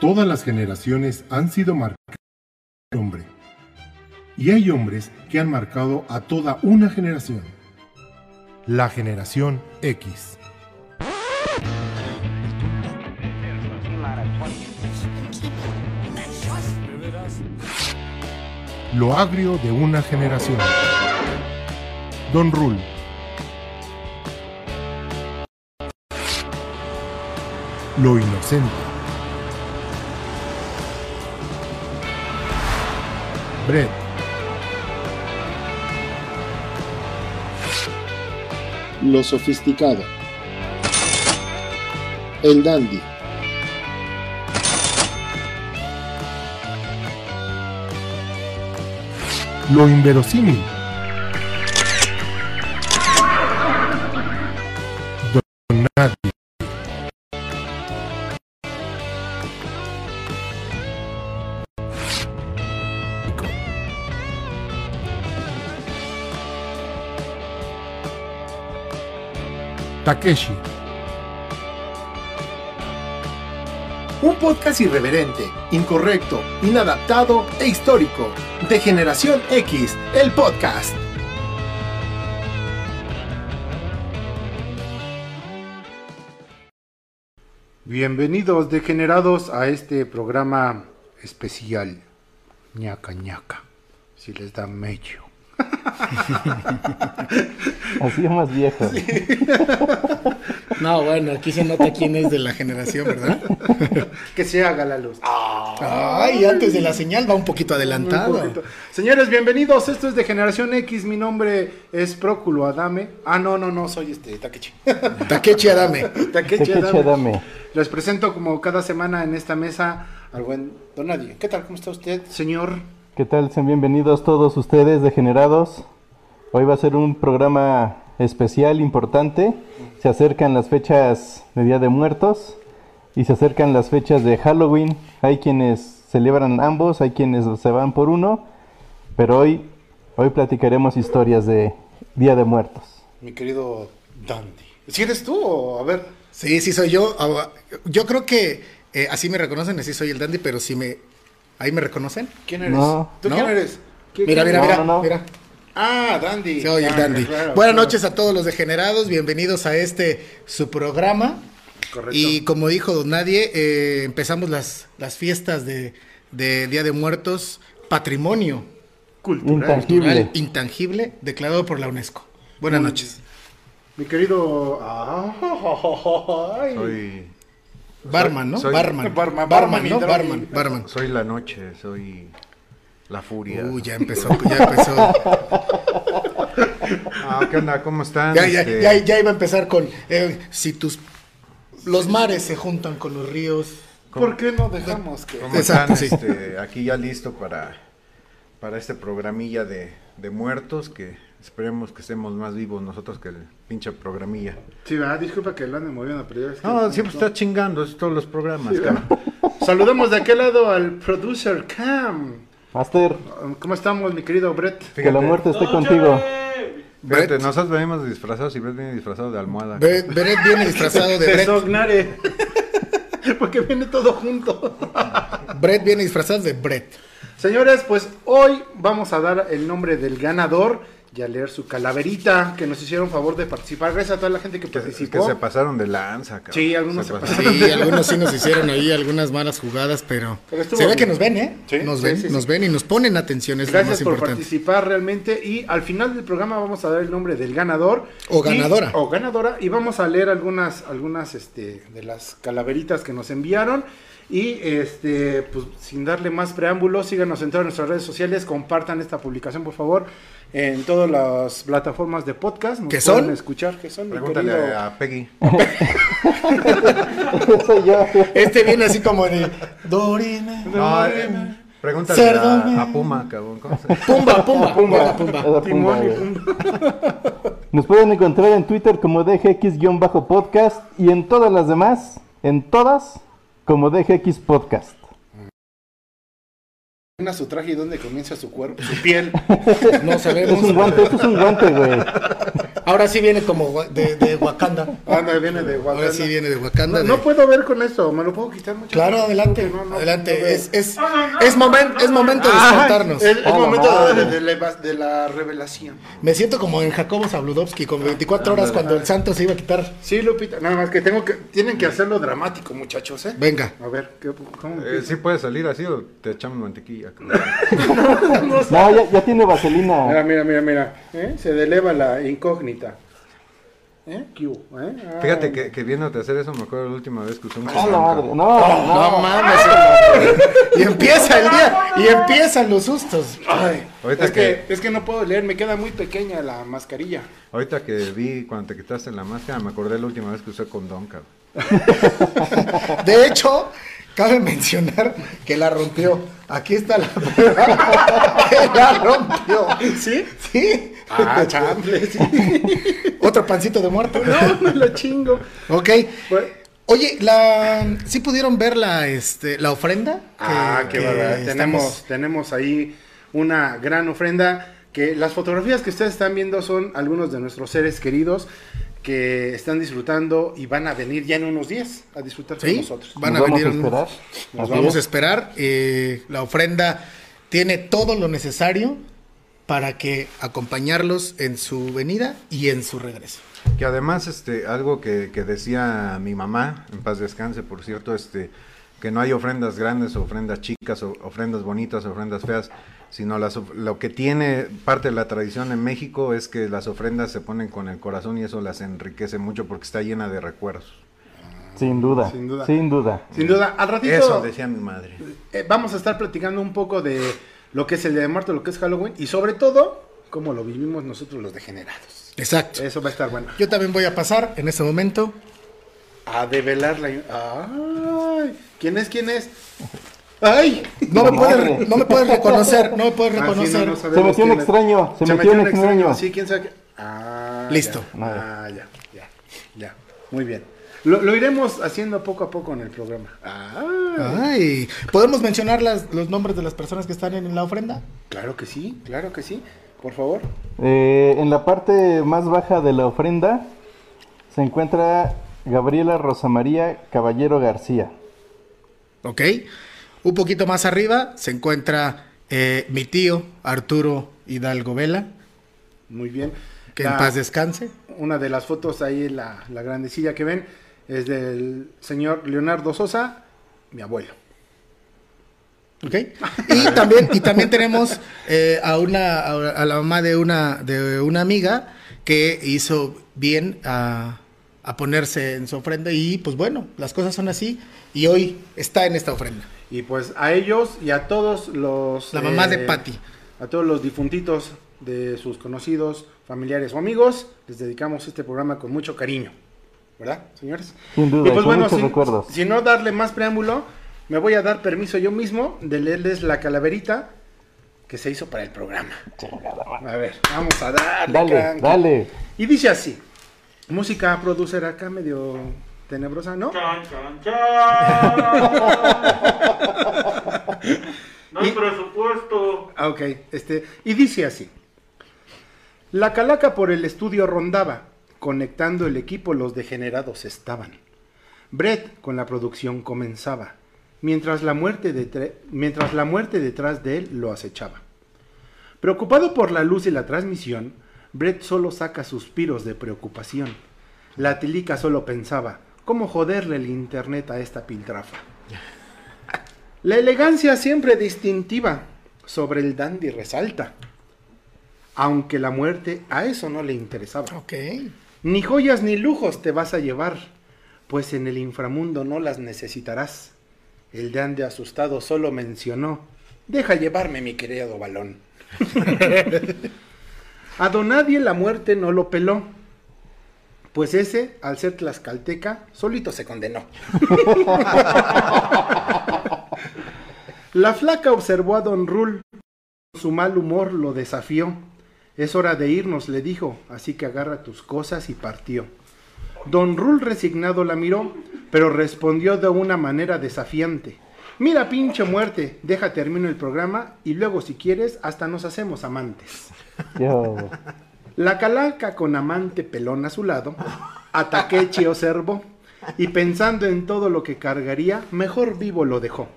Todas las generaciones han sido marcadas por el hombre. Y hay hombres que han marcado a toda una generación. La generación X. Lo agrio de una generación. Don Rule. Lo inocente. Brett. Lo sofisticado. El dandy. Lo inverosímil. Takeshi. Un podcast irreverente, incorrecto, inadaptado e histórico. De Generación X, el podcast. Bienvenidos degenerados a este programa especial. ñaca ñaca. Si les da medio. Así es más viejo. No, bueno, aquí se nota quién es de la generación, ¿verdad? Que se haga la luz. Ay, antes de la señal va un poquito Un adelantado. poquito. Señores, bienvenidos. Esto es de Generación X. Mi nombre es Próculo Adame. Ah, no, no, no, soy este Takechi. Takechi Adame. Takechi Takechi Adame. Adame. Les presento como cada semana en esta mesa al buen Don Nadie. ¿Qué tal? ¿Cómo está usted, señor? ¿Qué tal? Sean bienvenidos todos ustedes degenerados. Hoy va a ser un programa especial, importante. Se acercan las fechas de Día de Muertos y se acercan las fechas de Halloween. Hay quienes celebran ambos, hay quienes se van por uno, pero hoy, hoy platicaremos historias de Día de Muertos. Mi querido Dandy. ¿Si eres tú o a ver? Sí, sí soy yo. Ah, Yo creo que eh, así me reconocen, así soy el dandy, pero si me... ¿Ahí me reconocen? ¿Quién eres? No. ¿Tú ¿No? quién eres? ¿Quién- Mira, mira, No, mira, no, no. mira. Ah, Dandy. Soy el Ah, dandy. claro, Buenas claro. noches a todos los degenerados, bienvenidos a este su programa. Correcto. Y como dijo Don Nadie, eh, empezamos las, las fiestas de, de Día de Muertos, patrimonio Cultural. Intangible. cultural intangible declarado por la UNESCO. Buenas Muy noches. Mi querido. Ay. Soy, Barman, ¿no? soy- Barman. Barman, Barman, ¿no? y Barman, barman. soy la noche, soy la furia. Uy, ya empezó, ya empezó. Ah, ¿qué onda? ¿Cómo están? Ya, ya, Este, ya, ya iba a empezar con eh, si tus los mares se juntan con los ríos. ¿Por qué no dejamos que.? ¿Cómo Exacto, están? sí. Este, aquí ya listo para, para este programilla de, de muertos que esperemos que estemos más vivos nosotros que el pinche programilla. Sí, ¿verdad? Disculpa que lo ande moviendo, pero ya ves que- No, siempre está chingando, es todos los programas, Sí, cabrón. Saludamos de aquel lado al producer Cam. Master, ¿Cómo estamos, mi querido Brett? que la muerte esté contigo. Fíjate, Brett. nosotros venimos disfrazados y Brett viene disfrazado de almohada. Brett, Brett viene disfrazado de De Brett. Sognare. Porque viene todo junto. Brett viene disfrazado de Brett. Señores, pues hoy vamos a dar el nombre del ganador y a leer su calaverita que nos hicieron favor de participar. Gracias a toda la gente que que, que participó. se pasaron de lanza, cabrón. Sí, algunos se Sí, algunos sí nos hicieron ahí algunas malas jugadas, pero, Pero se ve bien. que nos ven, ¿eh? Sí, nos sí, ven, sí, nos sí. ven y nos ponen atención, es lo Gracias más por importante. participar realmente y al final del programa vamos a dar el nombre del ganador O Y- ganadora. o ganadora y vamos a leer algunas algunas este de las calaveritas que nos enviaron y este pues sin darle más preámbulos síganos en todas nuestras redes sociales compartan esta publicación por favor en todas las plataformas de podcast nos ¿Qué pueden son? escuchar que son Pregúntale querido- a Peggy. Este viene así como de Dorime. No, eh, pregúntale a, a Puma, cabrón. ¿cómo se- Pumba, pumba, pumba, pumba. pumba, Timón y güey. Pumba. Nos pueden encontrar en Twitter como DGX-podcast y en todas las demás, en todas, como DGX Podcast. termina su traje y dónde comienza su cuerpo su piel No Es sabemos. un guante, esto es un guante, güey. Ahora sí viene como gua- de, de Wakanda. Anda, viene de Wakanda. Ahora sí viene de Wakanda. No, de- no puedo ver con esto, me lo puedo quitar mucho. Claro, adelante, No, no, no adelante. es, es, es, momen- es momento de despertarnos. Es, es momento de, madre. de- de la, de la revelación. Me siento como en Jacobo Zabludovsky con 24 horas cuando el santo se iba a quitar. Sí, Lupita, nada más que tengo que tienen que hacerlo dramático, muchachos, ¿eh? Venga. A ver, ¿qué, ¿cómo Eh? ¿Sí puede salir así o te echamos mantequilla? No, ya, ya tiene Mira, vaselina. mira, mira, mira. ¿eh? Se eleva la incógnita. ¿Eh? ¿Qué hubo, eh? Ah, Fíjate que, que viéndote hacer eso me acuerdo la última vez que usé un A la cubrebocas. madre. No, No no. mames. y empieza el día. Y empiezan los sustos. Ay, Ahorita es, que, que- es que no puedo leer, me queda muy pequeña la mascarilla. Ahorita que vi cuando te quitaste la máscara, me acordé la última vez que usé condón, cabrón. De hecho, cabe mencionar que la rompió. Aquí está la prueba. que la rompió. ¿Sí? Sí. Ah, chamble, sí. Otro pancito de muerto. No, me lo chingo. Ok. Bueno, Oye, la, ¿sí pudieron ver la, este, la ofrenda? Ah, Que- qué que barbaridad. estamos- Tenemos, tenemos ahí una gran ofrenda. Que las fotografías que ustedes están viendo son algunos de nuestros seres queridos que están disfrutando y van a venir ya en unos días a disfrutar con Sí, nosotros. van Nos a vamos venir. a esperar. Nos Así vamos es. a esperar. eh, la ofrenda tiene todo lo necesario para que acompañarlos en su venida y en su regreso. Que además, este, algo que, que decía mi mamá, en paz descanse, por cierto, este, que no hay ofrendas grandes, o ofrendas chicas, o ofrendas bonitas, o ofrendas feas, sino las, lo que tiene parte de la tradición en México es que las ofrendas se ponen con el corazón y eso las enriquece mucho porque está llena de recuerdos. Sin duda. Sin duda. Sin duda. Sin duda, al ratito Eso decía mi madre. eh, vamos a estar platicando un poco de lo que es el Día de Muertos, lo que es Halloween y sobre todo cómo lo vivimos nosotros los degenerados. Exacto. Eso va a estar bueno. Yo también voy a pasar en este momento. A develar la... Ay, ¿quién es? ¿Quién es? ¡Ay! No me, puedes, no me puedes reconocer, no me puedes Ah, sí, no, reconocer. no Se metió un extraño. Se, metió un extraño. Sí, quién sabe. qué- Ah, Listo. Ya. Ah, ya, ya, ya. Muy bien. Lo, lo iremos haciendo poco a poco en el programa. Ah, Ay, ¿podemos mencionar las- los nombres de las personas que están en la ofrenda? claro que sí, claro que sí. Por favor. Eh, en la parte más baja de la ofrenda se encuentra Gabriela Rosa María Caballero García. Ok. Un poquito más arriba se encuentra eh, mi tío Arturo Hidalgo Vela, Muy bien. que en paz descanse. Una de las fotos ahí, la, la grandecilla que ven, es del señor Leonardo Sosa, mi abuelo. ¿Ok? Y también, y también tenemos eh, a una a, la mamá de una de una amiga que hizo bien a, a ponerse en su ofrenda y pues bueno, las cosas son así y hoy está en esta ofrenda. Y pues a ellos y a todos los... La mamá de Patty. A todos los difuntitos de sus conocidos, familiares o amigos, les dedicamos este programa con mucho cariño. ¿Verdad, señores? Sin duda, Y pues bueno, muchos sin, recuerdos. sin no darle más preámbulo, me voy a dar permiso yo mismo de leerles la calaverita que se hizo para el programa. A ver, vamos a darle. Dale, dale. Y dice así. Música producer acá medio tenebrosa, ¿no? Chan, chan, chan. No hay Y- presupuesto. Ah, ok, este, y dice así. La calaca por el estudio rondaba, conectando el equipo los degenerados estaban. Brett con la producción comenzaba, mientras la muerte, mientras la muerte detrás de él lo acechaba. Preocupado por la luz y la transmisión, Brett solo saca suspiros de preocupación. La tilica solo pensaba, ¿cómo joderle el internet a esta piltrafa? La elegancia siempre distintiva sobre el dandy resalta. Aunque la muerte a eso no le interesaba. Ok. Ni joyas ni lujos te vas a llevar, pues en el inframundo no las necesitarás. El dandy asustado solo mencionó, deja llevarme mi querido balón. a Donadie la muerte no lo peló, pues ese, al ser tlaxcalteca, solito se condenó. La flaca observó a don Rul. Su mal humor lo desafió. Es hora de irnos, le dijo, así que agarra tus cosas y partió. Don Rul resignado la miró, pero respondió de una manera desafiante. Mira, pinche muerte, deja termino el programa y luego si quieres hasta nos hacemos amantes. Yo. La calaca con amante pelón a su lado, a Takechi observó, y pensando en todo lo que cargaría, mejor vivo lo dejó.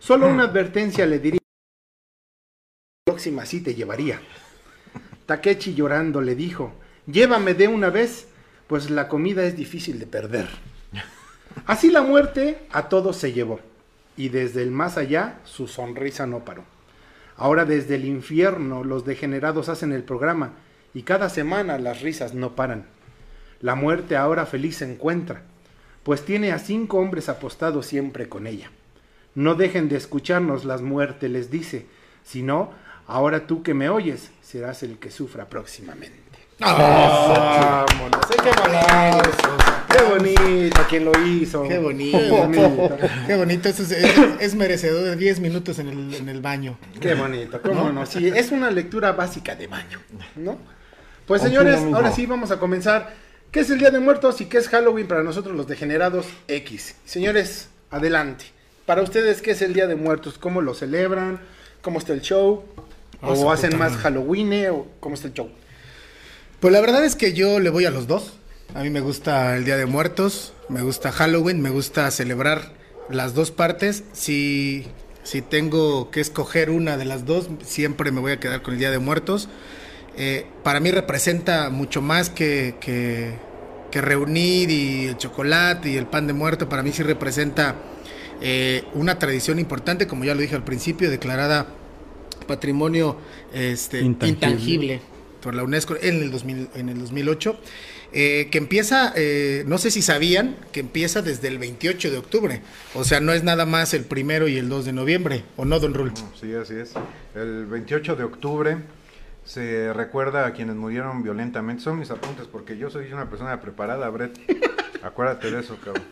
Solo una advertencia le diría, próxima sí te llevaría. Takechi llorando le dijo, llévame de una vez, pues la comida es difícil de perder. Así la muerte a todos se llevó, y desde el más allá su sonrisa no paró. Ahora desde el infierno los degenerados hacen el programa, y cada semana las risas no paran. La muerte ahora feliz se encuentra, pues tiene a cinco hombres apostados siempre con ella. No dejen de escucharnos, las muertes les dice, si no, ahora tú que me oyes serás el que sufra próximamente. ¡Vámonos! ¡Ay, ¡Qué bonito! ¡Qué bonito quien lo hizo! Qué bonito. ¡Qué bonito! Qué bonito, eso es, es- es merecedor de 10 minutos en el, en el baño. Qué bonito, cómo no. Sí, es una lectura básica de baño, ¿no? Pues señores, ahora sí vamos a comenzar. ¿Qué es el Día de Muertos y qué es Halloween para nosotros los degenerados X? Señores, adelante. Para ustedes, ¿qué es el Día de Muertos? ¿Cómo lo celebran? ¿Cómo está el show? ¿O hacen más. Halloween? ¿O cómo está el show? Pues la verdad es que yo le voy a los dos. A mí me gusta el Día de Muertos, me gusta Halloween, me gusta celebrar las dos partes. Si, si tengo que escoger una de las dos, siempre me voy a quedar con el Día de Muertos. Eh, para mí representa mucho más que, que, que reunir y el chocolate y el pan de muerto. Para mí sí representa eh, una tradición importante, como ya lo dije al principio, declarada patrimonio este, Intangible. intangible. por la UNESCO en el, 2000 en el 2008, eh, que empieza, eh, no sé si sabían, que empieza desde el 28 de octubre. O sea, no es nada más el primero y el 2 de noviembre, ¿o no, don Rult? Sí, así es. El 28 de octubre se recuerda a quienes murieron violentamente. Son mis apuntes porque yo soy una persona preparada, Brett. Acuérdate de eso, cabrón.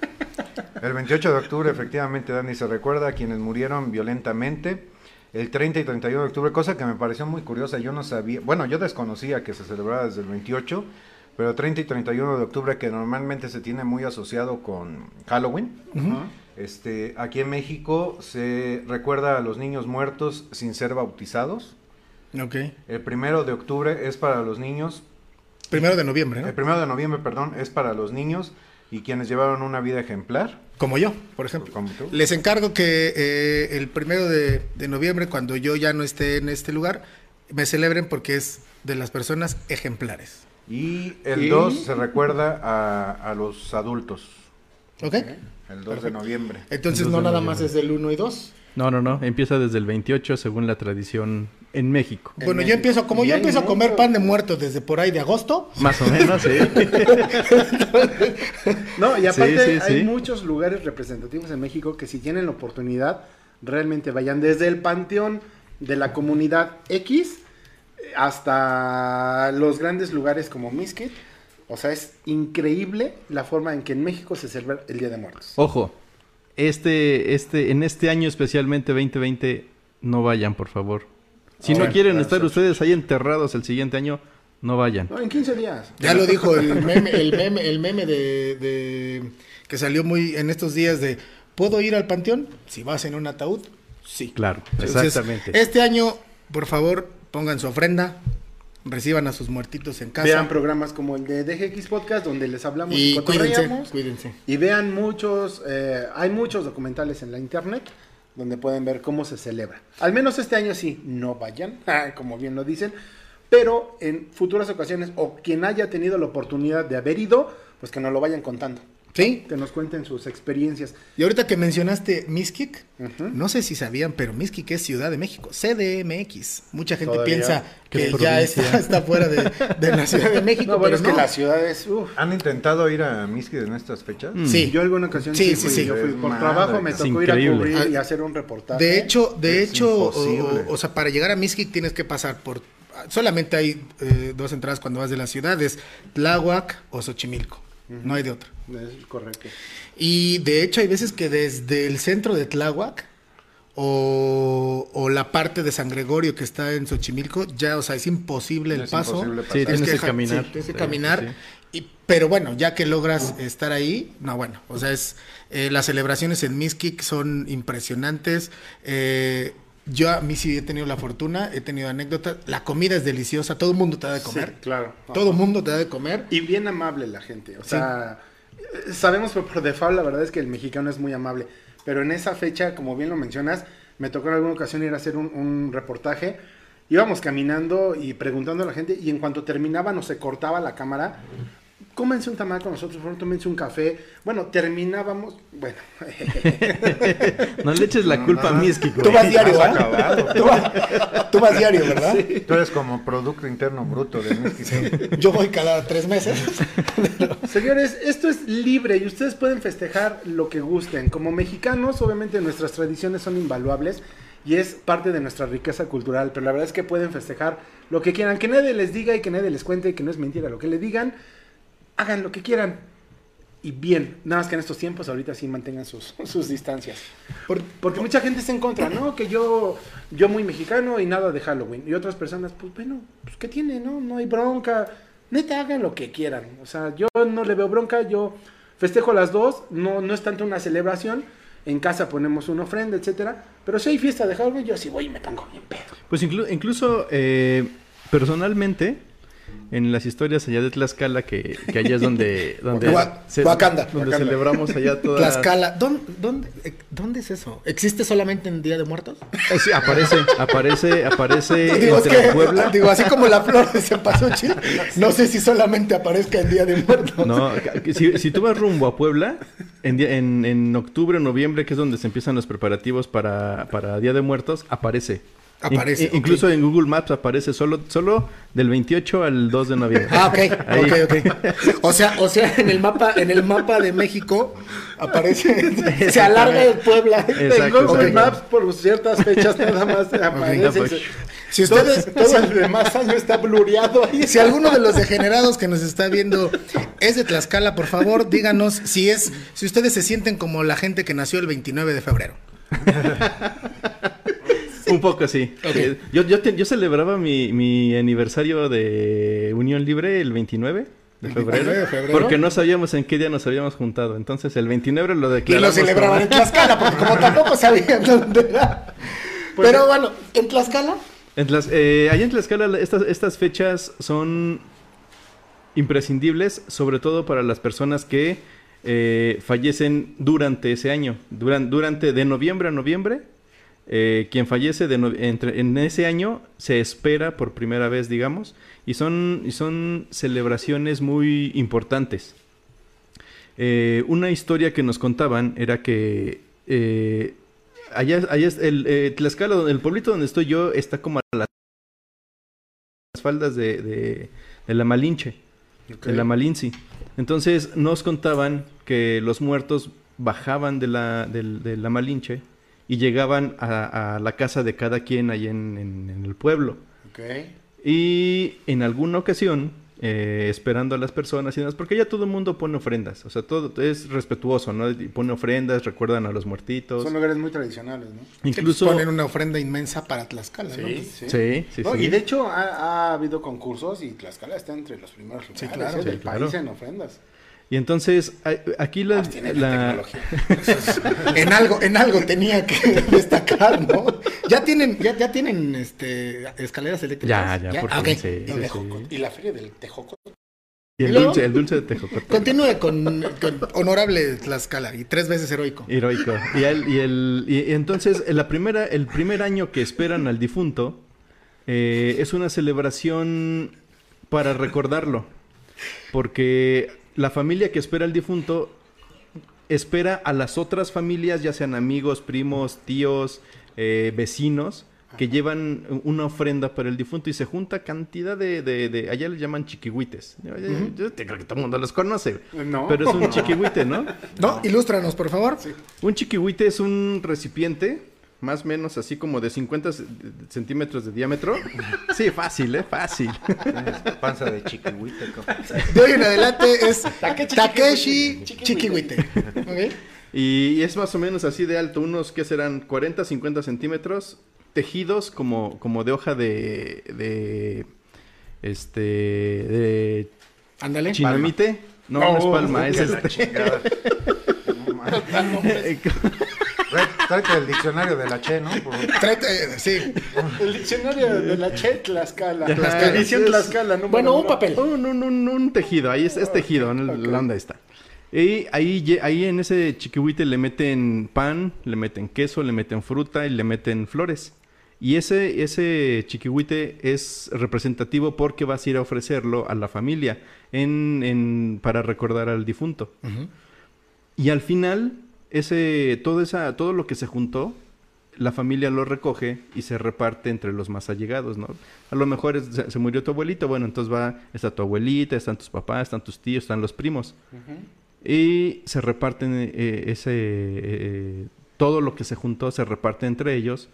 El 28 de octubre, efectivamente, Dani, se recuerda a quienes murieron violentamente. El 30 y 31 de octubre, cosa que me pareció muy curiosa, yo no sabía, bueno, yo desconocía que se celebraba desde el 28, pero 30 y 31 de octubre, que normalmente se tiene muy asociado con Halloween, este, aquí en México se recuerda a los niños muertos sin ser bautizados. Ok. El primero de octubre es para los niños, Primero de noviembre, ¿no? el primero de noviembre, perdón, es para los niños y quienes llevaron una vida ejemplar. Como yo, por ejemplo. Como tú. Les encargo que eh, el primero de, de noviembre, cuando yo ya no esté en este lugar, me celebren porque es de las personas ejemplares. Y el ¿Y? 2 se recuerda a, a los adultos, ¿Ok? el 2 de noviembre. Entonces no nada noviembre. más es del 1 y 2. No, no, no. Empieza desde el 28 según la tradición en México. En Bueno, yo México. empiezo, como yo empiezo a comer pan de muertos desde por ahí de agosto, Más o menos, sí. No, y aparte Sí, sí, hay sí. muchos lugares representativos en México que si tienen la oportunidad, realmente vayan desde el panteón de la comunidad X eh, hasta los grandes lugares como Miskit. O sea, es increíble la forma en que en México se celebra el Día de Muertos. Ojo, este, este, en este año especialmente 2020, no vayan, por favor. Si no Ah, quieren claro, estar sí. ustedes ahí enterrados el siguiente año, no vayan. No, en 15 días. ya lo dijo el meme, el meme, el meme de, de- que salió muy en estos días de ¿puedo ir al panteón? Si vas en un ataúd, sí. Claro, Entonces, exactamente. Este año, por favor, pongan su ofrenda, reciban a sus muertitos en casa. Vean programas como el de DGX Podcast donde les hablamos y cuídense, cotorreamos. cuídense. Y vean muchos, eh, hay muchos documentales en la internet donde pueden ver cómo se celebra. Al menos este año sí, no vayan, como bien lo dicen, pero en futuras ocasiones o quien haya tenido la oportunidad de haber ido, pues que nos lo vayan contando, Sí, que nos cuenten sus experiencias. y ahorita que mencionaste Miskik, Ujú. no sé si sabían, pero Miskik es Ciudad de México, CDMX. Mucha gente Todavía. piensa ¿Qué que ya está, está fuera de, de la Ciudad de México, No, bueno, pero es que no. las ciudades, uf. ¿Han intentado ir a Miskid en estas fechas? Sí. Yo alguna ocasión Sí, sí, sí, fui, sí. yo fui por Madre, trabajo, me es tocó ir a increíble. cubrir y Ah, hacer un reportaje. De hecho, de Es hecho, o, o sea, para llegar a Miskik tienes que pasar por solamente hay eh, dos entradas cuando vas de la ciudad, es Tláhuac o Xochimilco. No hay de otra. Es correcto. Y de hecho hay veces que desde el centro de Tláhuac o, o la parte de San Gregorio que está en Xochimilco, ya, o sea, es imposible el Es paso. imposible Sí, tienes que caminar. sí, tienes que Sí, caminar. sí. Y, pero bueno, ya que logras estar ahí, no, bueno, o sea, es eh, las celebraciones en Miskik son impresionantes. eh, yo a mí sí he tenido la fortuna, he tenido anécdotas. La comida es deliciosa, todo el mundo te da de comer. Sí, claro. Todo el mundo te da de comer. Y bien amable la gente. O sea, sabemos por, por default, la verdad es que el mexicano es muy amable. Pero en esa fecha, como bien lo mencionas, me tocó en alguna ocasión ir a hacer un, reportaje. Íbamos caminando y preguntando a la gente, y en cuanto terminaba, no se cortaba la cámara. Cómense un tamal con nosotros, por favor, tómense un café. Bueno, terminábamos. Bueno, No le eches la culpa a Miski, güey. Tú vas diario. Tú, vas- tú vas diario, ¿verdad? Tú eres como Producto Interno Bruto de. Yo voy cada tres meses. Señores, esto es libre y ustedes pueden festejar lo que gusten. Como mexicanos, obviamente nuestras tradiciones son invaluables y es parte de nuestra riqueza cultural, pero la verdad es que pueden festejar lo que quieran, que nadie les diga y que nadie les cuente y que no es mentira lo que le digan, hagan lo que quieran. Y bien, nada más que en estos tiempos ahorita sí mantengan sus, sus distancias. Por- porque mucha gente está en ¿no? Que yo, yo muy mexicano y nada de Halloween. Y otras personas, pues bueno, pues ¿qué tiene, no? No hay bronca. Neta, hagan lo que quieran. O sea, yo no le veo bronca, yo festejo las dos. No, no es tanto una celebración. En casa ponemos una ofrenda, etcétera. Pero si hay fiesta de Halloween, yo sí voy y me pongo bien pedo. Pues inclu- incluso eh, personalmente, en las historias allá de Tlaxcala, que, que allá es donde... donde Wakanda. Donde Wakanda. celebramos allá toda... Tlaxcala. ¿Dónde, dónde, eh, ¿Dónde es eso? ¿Existe solamente en Día de Muertos? Eh, sí, aparece, aparece, aparece digo, es entre que, Puebla. digo, así como la flor de cempasúchil, no sé si solamente aparezca en Día de Muertos. No, si, si tú vas rumbo a Puebla, en, día- en, en octubre o noviembre, que es donde se empiezan los preparativos para, para Día de Muertos, aparece. Aparece, In-. Incluso en Google Maps aparece solo, solo del 28 al 2 de noviembre. Ah, ok, Ahí. ok, ok. O sea, o sea, en el mapa, en el mapa de México aparece, se alarga el Puebla. En Google exacto. Maps, por ciertas fechas, nada más aparece. pues. Si Todo, ustedes, todo el demás año está blureado ahí. si alguno de los degenerados que nos está viendo es de Tlaxcala, por favor, díganos si es, si ustedes se sienten como la gente que nació el 29 de febrero. Un poco sí. Eh, Yo, yo, te- yo celebraba mi, mi aniversario de Unión Libre el 29 de febrero, 29 de febrero. Porque no sabíamos en qué día nos habíamos juntado. Entonces el 29 lo Y lo declaramos. celebraban en Tlaxcala, porque como tampoco sabían dónde era. Pero bueno, en Tlaxcala, En Tlax- eh, allá en Tlaxcala la- estas, estas fechas son imprescindibles, sobre todo para las personas que eh, fallecen durante ese año. Duran- durante de noviembre a noviembre, eh, quien fallece de no- entre, en ese año se espera por primera vez, digamos, y son, y son celebraciones muy importantes. Eh, una historia que nos contaban era que eh, allá, allá es el Tlaxcala, el pueblito donde estoy yo, está como a las faldas de, de- de la Malinche, de la Malinci. Entonces nos contaban que los muertos bajaban de la, de la Malinche y llegaban a, a la casa de cada quien ahí en, en- en el pueblo. Y en alguna ocasión, eh, esperando a las personas y demás, porque ya todo el mundo pone ofrendas, o sea, todo es respetuoso, ¿no? Pone ofrendas, recuerdan a los muertitos. Son lugares muy tradicionales, ¿no? Incluso... ponen una ofrenda inmensa para Tlaxcala, ¿no? sí. Sí, sí, No, sí. Y de hecho ha, ha habido concursos y Tlaxcala está entre los primeros lugares Sí, claro. ¿eh? Sí, del claro. país en ofrendas. Y entonces, aquí la... Tiene la tecnología. En algo, en algo tenía que destacar, ¿no? Ya tienen, ya, ya tienen este escaleras eléctricas. Ya, ya, por Ah, fin, ok. sí, sí, Y la feria del Tejoco. Y el dulce, el dulce de Tejocote. Continúe con, con honorable Tlaxcala y tres veces heroico. Heroico. Y, el, y, el, y entonces, en la primera, el primer año que esperan al difunto eh, es una celebración para recordarlo. Porque la familia que espera al difunto espera a las otras familias, ya sean amigos, primos, tíos, eh, vecinos, que llevan una ofrenda para el difunto y se junta cantidad de, de, de- allá le llaman chiquihuites. Yo, yo- yo te creo que todo el mundo los conoce, No. pero es un chiquihuite, ¿no? ¿No? Ilústranos, por favor. Un chiquihuite es un recipiente, más o menos así como de 50 c- centímetros de diámetro. Sí, fácil, ¿eh? Fácil. Panza de chiquihuite. De hoy en adelante es Takeshi Chiquihuite. Y es más o menos así de alto, unos que serán 40, 50 centímetros, tejidos como, como de hoja de, de este, de Ándale. chinamite. No, no, es palma, es este. chingada. Tráete el diccionario de la Che, ¿no? Por- Tráete, sí. El diccionario de la Che Tlaxcala. Tlaxcala. Edición Es- Tlaxcala. número Bueno, un uno. papel. Un, un, un, un tejido, ahí es, es tejido, ¿no? la onda está. Y ahí, ahí en ese chiquihuite le meten pan, le meten queso, le meten fruta y le meten flores. Y ese, ese chiquihuite es representativo porque vas a ir a ofrecerlo a la familia en, en- para recordar al difunto. Y al final, ese, todo, esa, todo lo que se juntó, la familia lo recoge y se reparte entre los más allegados, ¿no? A lo mejor es- se, murió tu abuelito, bueno, entonces va, está tu abuelita, están tus papás, están tus tíos, están los primos. Y se reparten eh, ese... eh, todo lo que se juntó se reparte entre ellos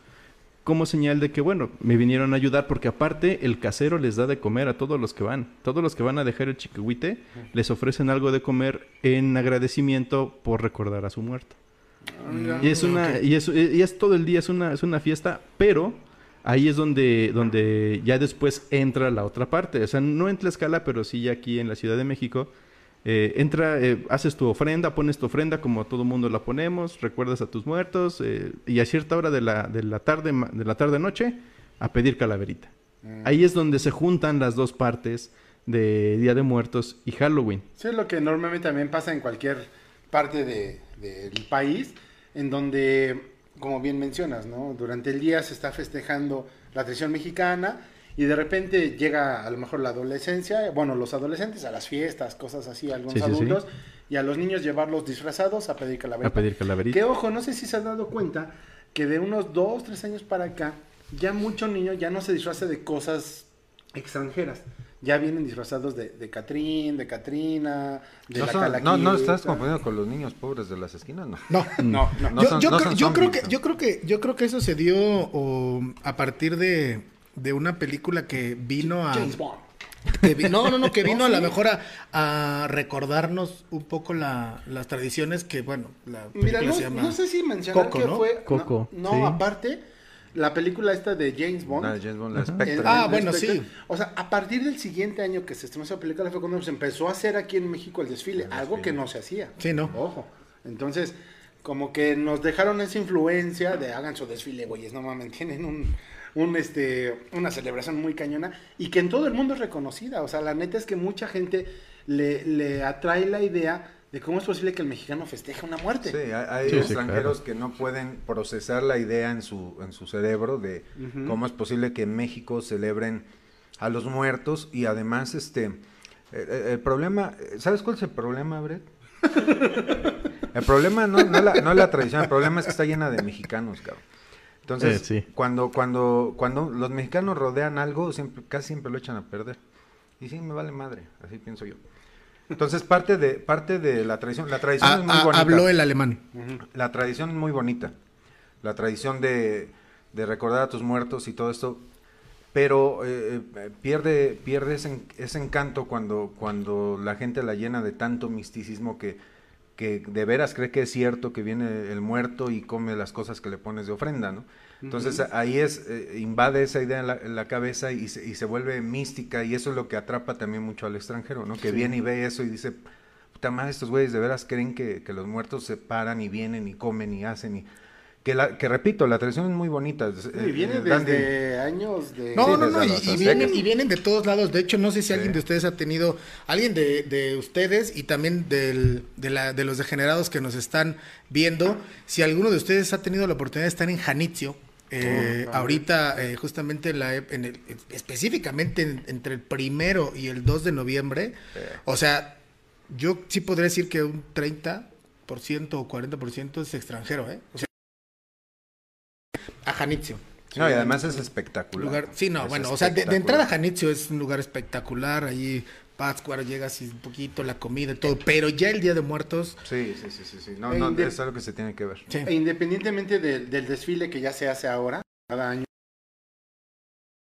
como señal de que, bueno, me vinieron a ayudar porque aparte el casero les da de comer a todos los que van. Todos los que van a dejar el chiquihuite les ofrecen algo de comer en agradecimiento por recordar a su muerto. Y es una y es, y es todo el día es una es una fiesta, pero ahí es donde donde ya después entra la otra parte, o sea, no en Tlaxcala, pero sí ya aquí en la Ciudad de México. Eh, entra, eh, haces tu ofrenda, pones tu ofrenda como todo mundo la ponemos, recuerdas a tus muertos eh, y a cierta hora de la, de la tarde de la tarde noche a pedir calaverita. Ahí es donde se juntan las dos partes de Día de Muertos y Halloween. Sí, es lo que normalmente también pasa en cualquier parte de- del país, en donde, como bien mencionas, ¿no? Durante el día se está festejando la tradición mexicana y de repente llega a lo mejor la adolescencia, bueno, los adolescentes a las fiestas, cosas así, algunos Sí, sí, sí. adultos, y a los niños llevarlos disfrazados a pedir calaverita. A pedir calaverita. Que ojo, no sé si se han dado cuenta que de unos dos, tres años para acá, ya mucho niño ya no se disfraza de cosas extranjeras. Ya vienen disfrazados de, de Catrín, de Catrina, de No, la son- no, Calaquita. no estás confundiendo con los niños pobres de las esquinas, no. No. No, no. No yo, son- yo no creo, yo creo que yo creo que yo creo que eso se dio o, a partir de, de una película que vino a James Bond. que vi- no no no que vino a lo mejor a, a recordarnos un poco la- las tradiciones que bueno la película Mira, no, se llama no sé si mencionar Coco, que ¿no? fue... Coco, No, sí. no, aparte, la película esta de James Bond. La de James Bond, la Spectre. Ah, el bueno, Spectre. sí. O sea, a partir del siguiente año que se estrenó esa película fue cuando se empezó a hacer aquí en México el desfile, algo que no se hacía. Sí, ¿no? Ojo. Entonces, como que nos dejaron esa influencia de hagan su desfile, güeyes, no mames, tienen un, un este, una celebración muy cañona y que en todo el mundo es reconocida. O sea, la neta es que mucha gente le, le atrae la idea de cómo es posible que el mexicano festeje una muerte. Sí, hay, hay Sí, sí, extranjeros que no pueden procesar la idea en su, en su cerebro de cómo es posible que en México celebren a los muertos y además este el, el problema, ¿sabes cuál es el problema, Brett? El problema no, no, la, no es la tradición, el problema es que está llena de mexicanos, cabrón. Entonces, Eh, sí. cuando, cuando, cuando los mexicanos rodean algo, siempre, casi siempre lo echan a perder. Y sí, me vale madre, así pienso yo. Entonces, parte de, parte de la tradición, la tradición Ah, es muy ah, bonita. habló el alemán La tradición es muy bonita. La tradición de, de recordar a tus muertos y todo esto. Pero eh, eh, pierde, pierde ese, ese encanto cuando, cuando la gente la llena de tanto misticismo que, que de veras cree que es cierto que viene el muerto y come las cosas que le pones de ofrenda, ¿no? Entonces ahí es, eh, invade esa idea en la, en la cabeza y se, y se vuelve mística y eso es lo que atrapa también mucho al extranjero, ¿no? Que viene y ve eso y dice, puta madre, estos güeyes de veras creen que, que los muertos se paran y vienen y comen y hacen y... Que, la, que repito, la tradición es muy bonita. Y eh, viene eh, desde años de... No, Sí, no, no, y, vienen, y vienen de todos lados. De hecho, no sé si alguien de ustedes ha tenido, alguien de, de ustedes y también del- de, la, de los degenerados que nos están viendo, si alguno de ustedes ha tenido la oportunidad de estar en Janitzio, eh, ahorita eh, justamente en la, ep- en el- específicamente en- entre el primero y el 2 de noviembre, o sea, yo sí podría decir que un 30% o 40% es extranjero, ¿eh? O sea, a Janitzio. No, y además es espectacular. Lugar, sí, no, Es bueno, o sea, de, de entrada Janitzio es un lugar espectacular, allí Pátzcuaro llegas y un poquito la comida y todo, pero ya el Día de Muertos, Sí, sí, sí, sí. sí. No, E no, es algo que se tiene que ver. sí. E independientemente del- del desfile que ya se hace ahora, cada año,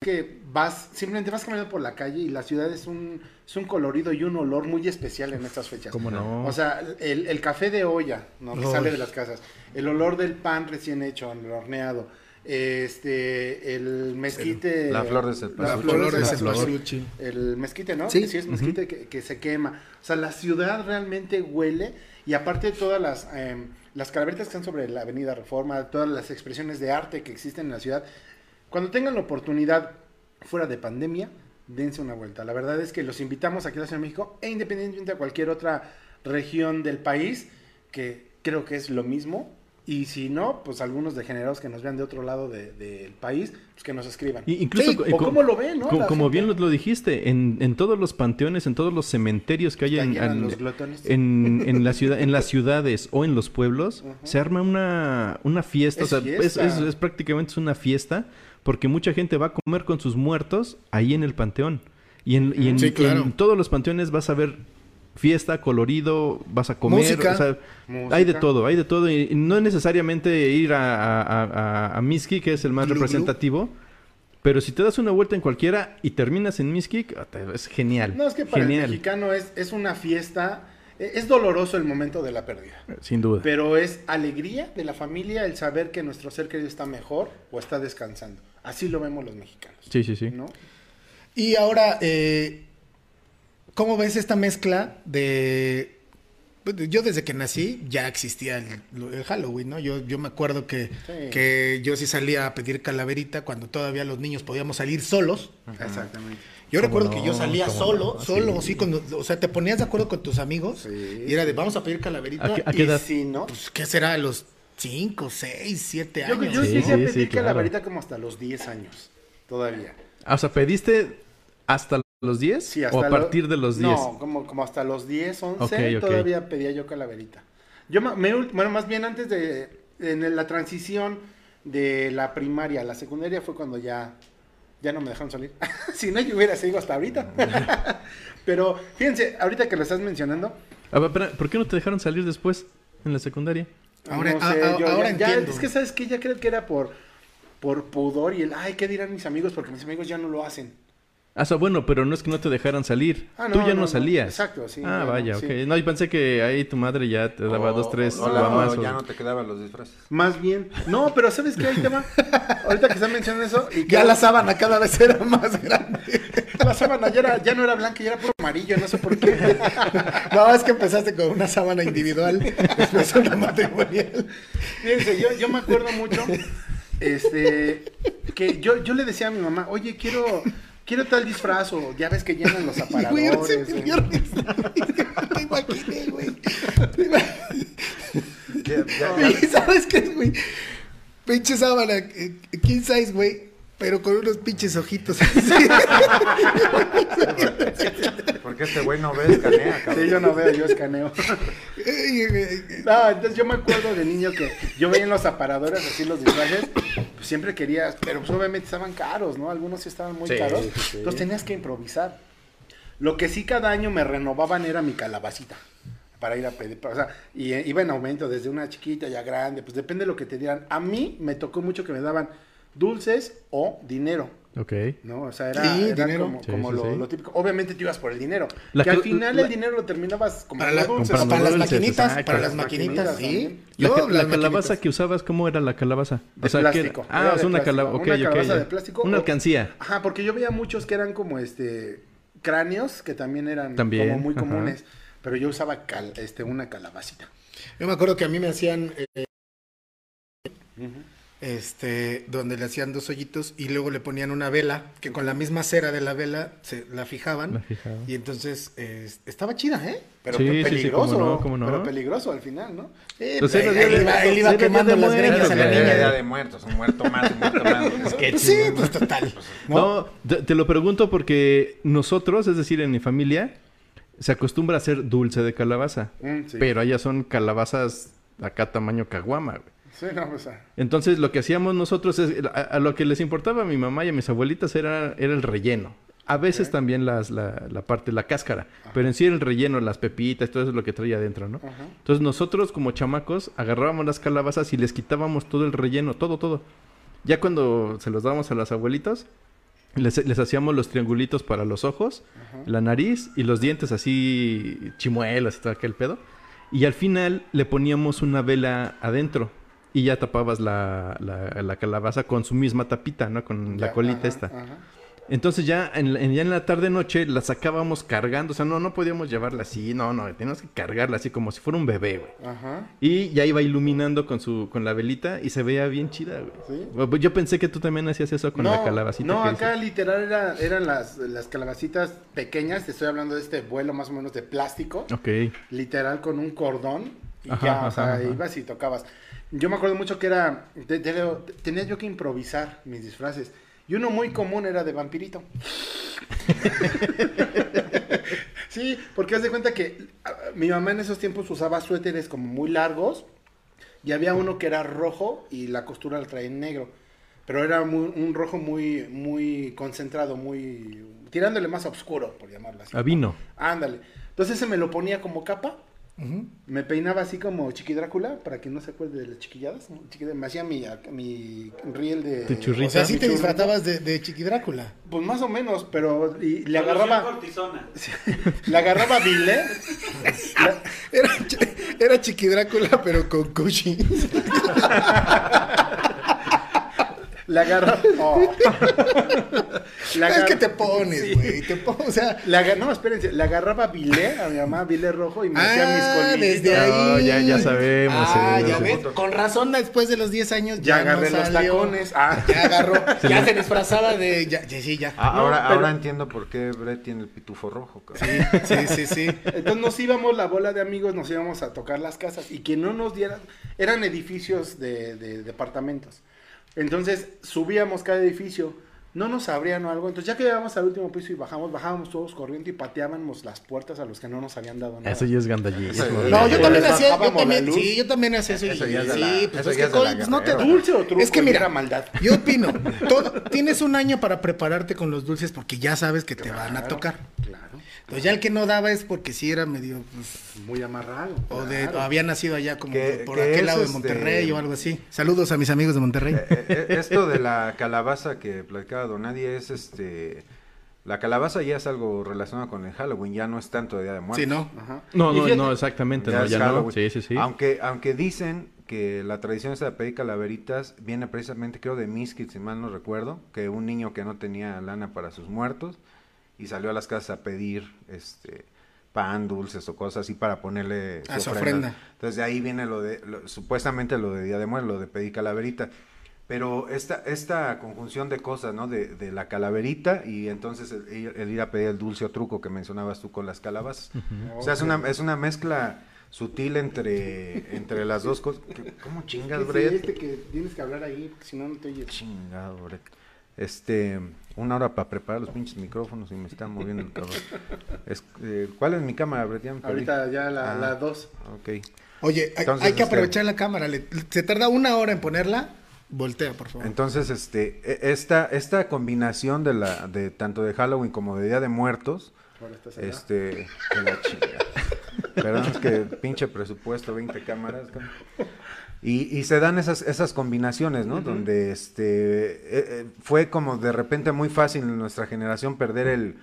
que vas, simplemente vas caminando por la calle y la ciudad es un, es un colorido y un olor muy especial en estas fechas. ¿Cómo no? O sea, el, el café de olla, ¿no? que Uy. sale de las casas, el olor del pan recién hecho, el horneado, este, el mezquite, La flor de la cempasúchil. flor Flor de de cempasúchil. el mezquite, ¿no? Sí. Sí, es mezquite que, que se quema. O sea, la ciudad realmente huele Y aparte todas las, em, las calaveritas que están sobre la Avenida Reforma, todas las expresiones de arte que existen en la ciudad, cuando tengan la oportunidad fuera de pandemia, dense una vuelta. La verdad es que los invitamos aquí a la Ciudad de México e independientemente de cualquier otra región del país, que creo que es lo mismo. Y si no, pues algunos degenerados que nos vean de otro lado de- del país, pues que nos escriban. Y incluso Sí, o co- cómo lo ven, ¿no? como bien lo, dijiste, en, en todos los panteones, en todos los cementerios que hay en, en- en- la ciudad, en las ciudades o en los pueblos, se arma una, una fiesta. Es o sea, es, fiesta. es- es prácticamente es una fiesta porque mucha gente va a comer con sus muertos ahí en el panteón. Y en, y en- Sí, claro. en todos los panteones vas a ver fiesta, colorido, vas a comer. Música. o sea, Música. hay de todo, hay de todo. Y no es necesariamente ir a, a, a- a Miski, que es el más representativo. Pero si te das una vuelta en cualquiera y terminas en Miskik, ah, es genial. No, es que para genial, el mexicano es, es una fiesta, e- es doloroso el momento de la pérdida. Sin duda. Pero es alegría de la familia el saber que nuestro ser querido está mejor o está descansando. Así lo vemos los mexicanos. Sí, sí, sí. ¿no? Y ahora, eh, ¿cómo ves esta mezcla de... Yo desde que nací ya existía el, el Halloween, ¿no? Yo, yo me acuerdo que, Sí. que yo sí salía a pedir calaverita cuando todavía los niños podíamos salir solos. Exactamente. Yo ¿Cómo recuerdo no? que yo salía ¿Cómo solo, no? solo, Sí. sí, cuando, o sea, te ponías de acuerdo con tus amigos Sí. y era de vamos a pedir calaverita. ¿A qué- a y qué edad? Sí, ¿no? Pues, ¿qué será? ¿A los 5, 6, 7 Yo, años? yo Sí, llegué a pedir sí, claro. calaverita como hasta los 10 años. Todavía. Ah, o sea, ¿pediste hasta los 10? Sí, hasta ¿O a lo- partir de los 10? No, como, como hasta los 10, 11 Ok, ok. todavía pedía yo calaverita. Yo, me, bueno, más bien antes de en la transición de la primaria a la secundaria fue cuando ya, ya no me dejaron salir. si no, yo hubiera seguido hasta ahorita. Pero fíjense, ahorita que lo estás mencionando, A ver, ¿por qué no te dejaron salir después en la secundaria? Ahora- no a- sé, a- yo ahora ya- ya- entiendo. es que sabes que ya creo que era por, por pudor y el, ay, ¿qué dirán mis amigos? Porque mis amigos ya no lo hacen. Ah, bueno, pero no es que no te dejaran salir. Ah, Tú no, ya no, no, no. salías. Exacto, sí, Ah, vaya, sí. ok. No, yo pensé que ahí tu madre ya te daba dos, tres ya no te quedaban los disfraces. Más bien. No, pero ¿sabes qué? Ahí te va. Ahorita que están mencionando eso. Y Ya la sábana cada vez era más grande. la sábana ya, era- ya no era blanca, ya era puro amarillo, no sé por qué. No, es que empezaste con una sábana individual, después una matrimonial. Fíjense, yo, yo me acuerdo mucho. Este. Que yo, yo le decía a mi mamá, oye, quiero. Quiero tal disfraz o ya ves que llenan los Güey, aparadores. me o- dio risa. Te imaginé, güey. ¿Sabes qué, güey? Pinche sábana, eh, king size, güey. Pero con unos pinches ojitos así. Porque este güey no ve, escanea, cabrón. Sí, yo no veo, yo escaneo. No, entonces yo me acuerdo de niño que yo veía en los aparadores así los disfraces, pues siempre querías, pero pues obviamente estaban caros, ¿no? Algunos sí estaban muy Sí, caros, sí, sí. entonces tenías que improvisar. Lo que sí cada año me renovaban era mi calabacita para ir a pedir, o sea, y eh, iba en aumento desde una chiquita ya grande, pues depende de lo que te dieran. A mí me tocó mucho que me daban dulces o dinero. Ok. ¿no? O sea, era, Sí, era dinero. como, Sí, como sí, lo, sí. lo típico. Obviamente te ibas por el dinero. La que al final la- el dinero lo terminabas como Para, la- dulces. Comprando para las dulces, maquinitas, exacto. para las maquinitas, maquinitas sí. La, Yo, la calabaza maquinitas. que usabas, ¿cómo era la calabaza? De O sea, ¿qué era? plástico. Ah, es una calabaza. Ok, Una calabaza de plástico Una o- alcancía. Ajá, porque yo veía muchos que eran como este cráneos que también eran También, como muy ajá. comunes. Pero yo usaba cal- este, una calabacita. Yo me acuerdo que a mí me hacían eh, este donde le hacían dos hoyitos y luego le ponían una vela que con la misma cera de la vela se la fijaban La fijaban. y entonces eh, estaba chida, ¿eh? Pero Sí, sí, sí, peligroso. cómo no, cómo no. Pero peligroso al final, ¿no? Eh, Pues iba- él iba quemando de las muertos, greñas a la. Era día niña. de muertos, un muerto más, un muerto más. Pues sí, pues total. No, te, te lo pregunto porque nosotros, es decir, en mi familia, se acostumbra a hacer dulce de calabaza. Mm, sí. Pero allá son calabazas acá tamaño caguama, güey. Sí, no, pues, ah, Entonces lo que hacíamos nosotros es, a, a lo que les importaba a mi mamá y a mis abuelitas era, era el relleno. A veces también las, la, la parte, la cáscara. Pero en sí el relleno, las pepitas, todo eso es lo que traía adentro, ¿no? ajá. Entonces nosotros como chamacos agarrábamos las calabazas y les quitábamos todo el relleno, todo, todo. Ya cuando se los dábamos a las abuelitas, les, les hacíamos los triangulitos para los ojos, la nariz y los dientes así chimuelas y todo aquel pedo. Y al final le poníamos una vela adentro y ya tapabas la, la- la calabaza con su misma tapita, ¿no? Con la colita ajá, esta. ajá. Entonces ya en, ya en la tarde noche la sacábamos cargando, o sea, no, no podíamos llevarla así, no, no, teníamos que cargarla así como si fuera un bebé, güey. Ajá. Y ya iba iluminando con su con la velita y se veía bien chida, güey. Sí. Yo pensé que tú también hacías eso con la calabacita. No, que acá dices. literal era- eran las, las calabacitas pequeñas. Te estoy hablando de este vuelo más o menos de plástico. Ok. Literal con un cordón. Y Ajá, ya, o ajá, sea, ajá. ibas y tocabas. Yo me acuerdo mucho que era. te- te- tenía yo que improvisar mis disfraces. Y uno muy común era de vampirito. sí, porque haz de cuenta que ah, mi mamá en esos tiempos usaba suéteres como muy largos. Y había uno que era rojo y la costura la traía en negro. Pero era muy- un rojo muy, muy concentrado, muy. tirándole más oscuro, por llamarlo así. A vino. Ándale. Entonces se me lo ponía como capa. Me peinaba así como Chiqui Drácula, para quien no se acuerde de las chiquilladas. ¿no? Chiqui- me hacía mi, mi riel de. Tu churrito. O sea, sí te disfrazabas de, de Chiqui Drácula. Pues más o menos, pero y le agarraba. cortisona. Le agarraba bile. Era, chi- era Chiqui Drácula, pero con Cushi. Le agarraba. oh. Le Es que te pones, Sí. güey. Te pones, o sea. Le aga- No, espérense. Le agarraba bile a mi mamá, bile rojo, y me hacía mis Ah, colmillitos. desde ahí. No, ya- ya sabemos, Ah, sí, ya sí. ves. Con razón, después de los 10 años Ya ya, no agarré los salió. tacones. Ah. Ya agarró. ya se disfrazaba de. Ya, ya, sí, ya. Ah, No, ahora, pero- ahora entiendo por qué Brett tiene el pitufo rojo. cabrón. Sí, sí, sí. Entonces nos íbamos, la bola de amigos, nos íbamos a tocar las casas y que no nos dieran, eran edificios de, de departamentos. Entonces subíamos cada edificio, no nos abrían o algo, entonces ya que llegamos al último piso y bajamos, bajábamos todos corriendo y pateábamos las puertas a los que no nos habían dado nada. Eso ya es gandallismo. No, yo también hacía, yo también, sí, yo también hacía eso. Eso y- ya es sí, la- pues eso es que es pues, no te. ¿Dulce o truco? Es que mira, era maldad. yo opino, todo, tienes un año para prepararte con los dulces porque ya sabes que te van a tocar. Entonces ya el que no daba es porque sí era medio, pues, muy amarrado. o de, claro. o había nacido allá como Que- por que aquel lado de este, Monterrey o algo así. Saludos a mis amigos de Monterrey. Eh, eh, esto de la calabaza que platicaba Don Nadie es este. La calabaza ya es algo relacionado con el Halloween, ya no es tanto de Día de Muertos. Sí, ¿no? Ajá. No, no, no, exactamente, Ya no, es ya no. Sí, sí, sí. Aunque, aunque dicen que la tradición esta de pedir calaveritas viene precisamente, creo, de Miskit, si mal no recuerdo, que un niño que no tenía lana para sus muertos y salió a las casas a pedir este pan, dulces o cosas así para ponerle A su ofrenda. Entonces de ahí viene lo de, lo- supuestamente lo de Día de Muertos, lo de pedir calaverita. Pero esta, esta conjunción de cosas, ¿no? De, de la calaverita y entonces el, ir- el ir a pedir el dulce o truco que mencionabas tú con las calabazas. O sea, es una, es una mezcla sutil entre, entre las dos cosas. ¿Qué- ¿Cómo chingas, Sí, Brett? este que tienes que hablar ahí, porque si no, no te oyes. Chingado, Brett. Este, una hora para preparar los pinches micrófonos y me está moviendo el cabrón. Es- eh, ¿Cuál es mi cámara, Brett? Ya. Ahorita ya la, Ah. la dos. Ok. Oye, hay, Entonces, hay que este- aprovechar la cámara. le- se tarda una hora en ponerla. Voltea, por favor. Entonces, este, e- esta, esta combinación de la, de tanto de Halloween como de Día de Muertos, este, de la chinga. Perdón, es que pinche presupuesto, 20 cámaras. Y, y se dan esas, esas combinaciones, ¿no? Donde este eh, eh, fue como de repente muy fácil en nuestra generación perder el,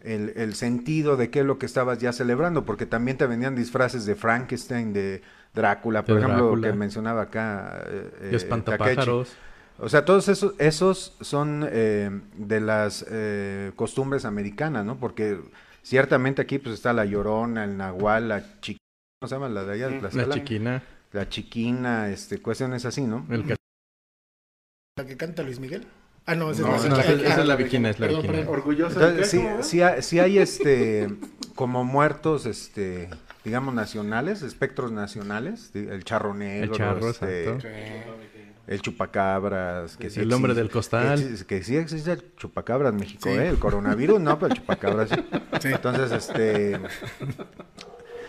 el, el sentido de qué es lo que estabas ya celebrando, porque también te vendían disfraces de Frankenstein, de Drácula, por De ejemplo, Drácula. que mencionaba acá. eh, eh, espantapájaros. Takechi. O sea, todos esos, esos son eh, de las eh, costumbres americanas, ¿no? Porque ciertamente aquí pues está la llorona, el nahual, la chiquina, ¿cómo se llama? La de allá de La Tlaxcala. chiquina. La chiquina, este, cuestiones así, ¿no? El ca- ¿La que canta Luis Miguel? Ah, no, esa No, es no, la esa, que- esa es la viquina, es la perdón, viquina. perdón. Orgulloso Entonces, sí, hay, sí hay, este, como muertos, este, digamos, nacionales, espectros nacionales, el charro negro, charro, este, el chupacabras, que sí El hombre existe- del costal. Que, sí- que sí existe el chupacabras en México, Sí. ¿eh? El coronavirus no, pero el chupacabras sí. Sí. Entonces, este...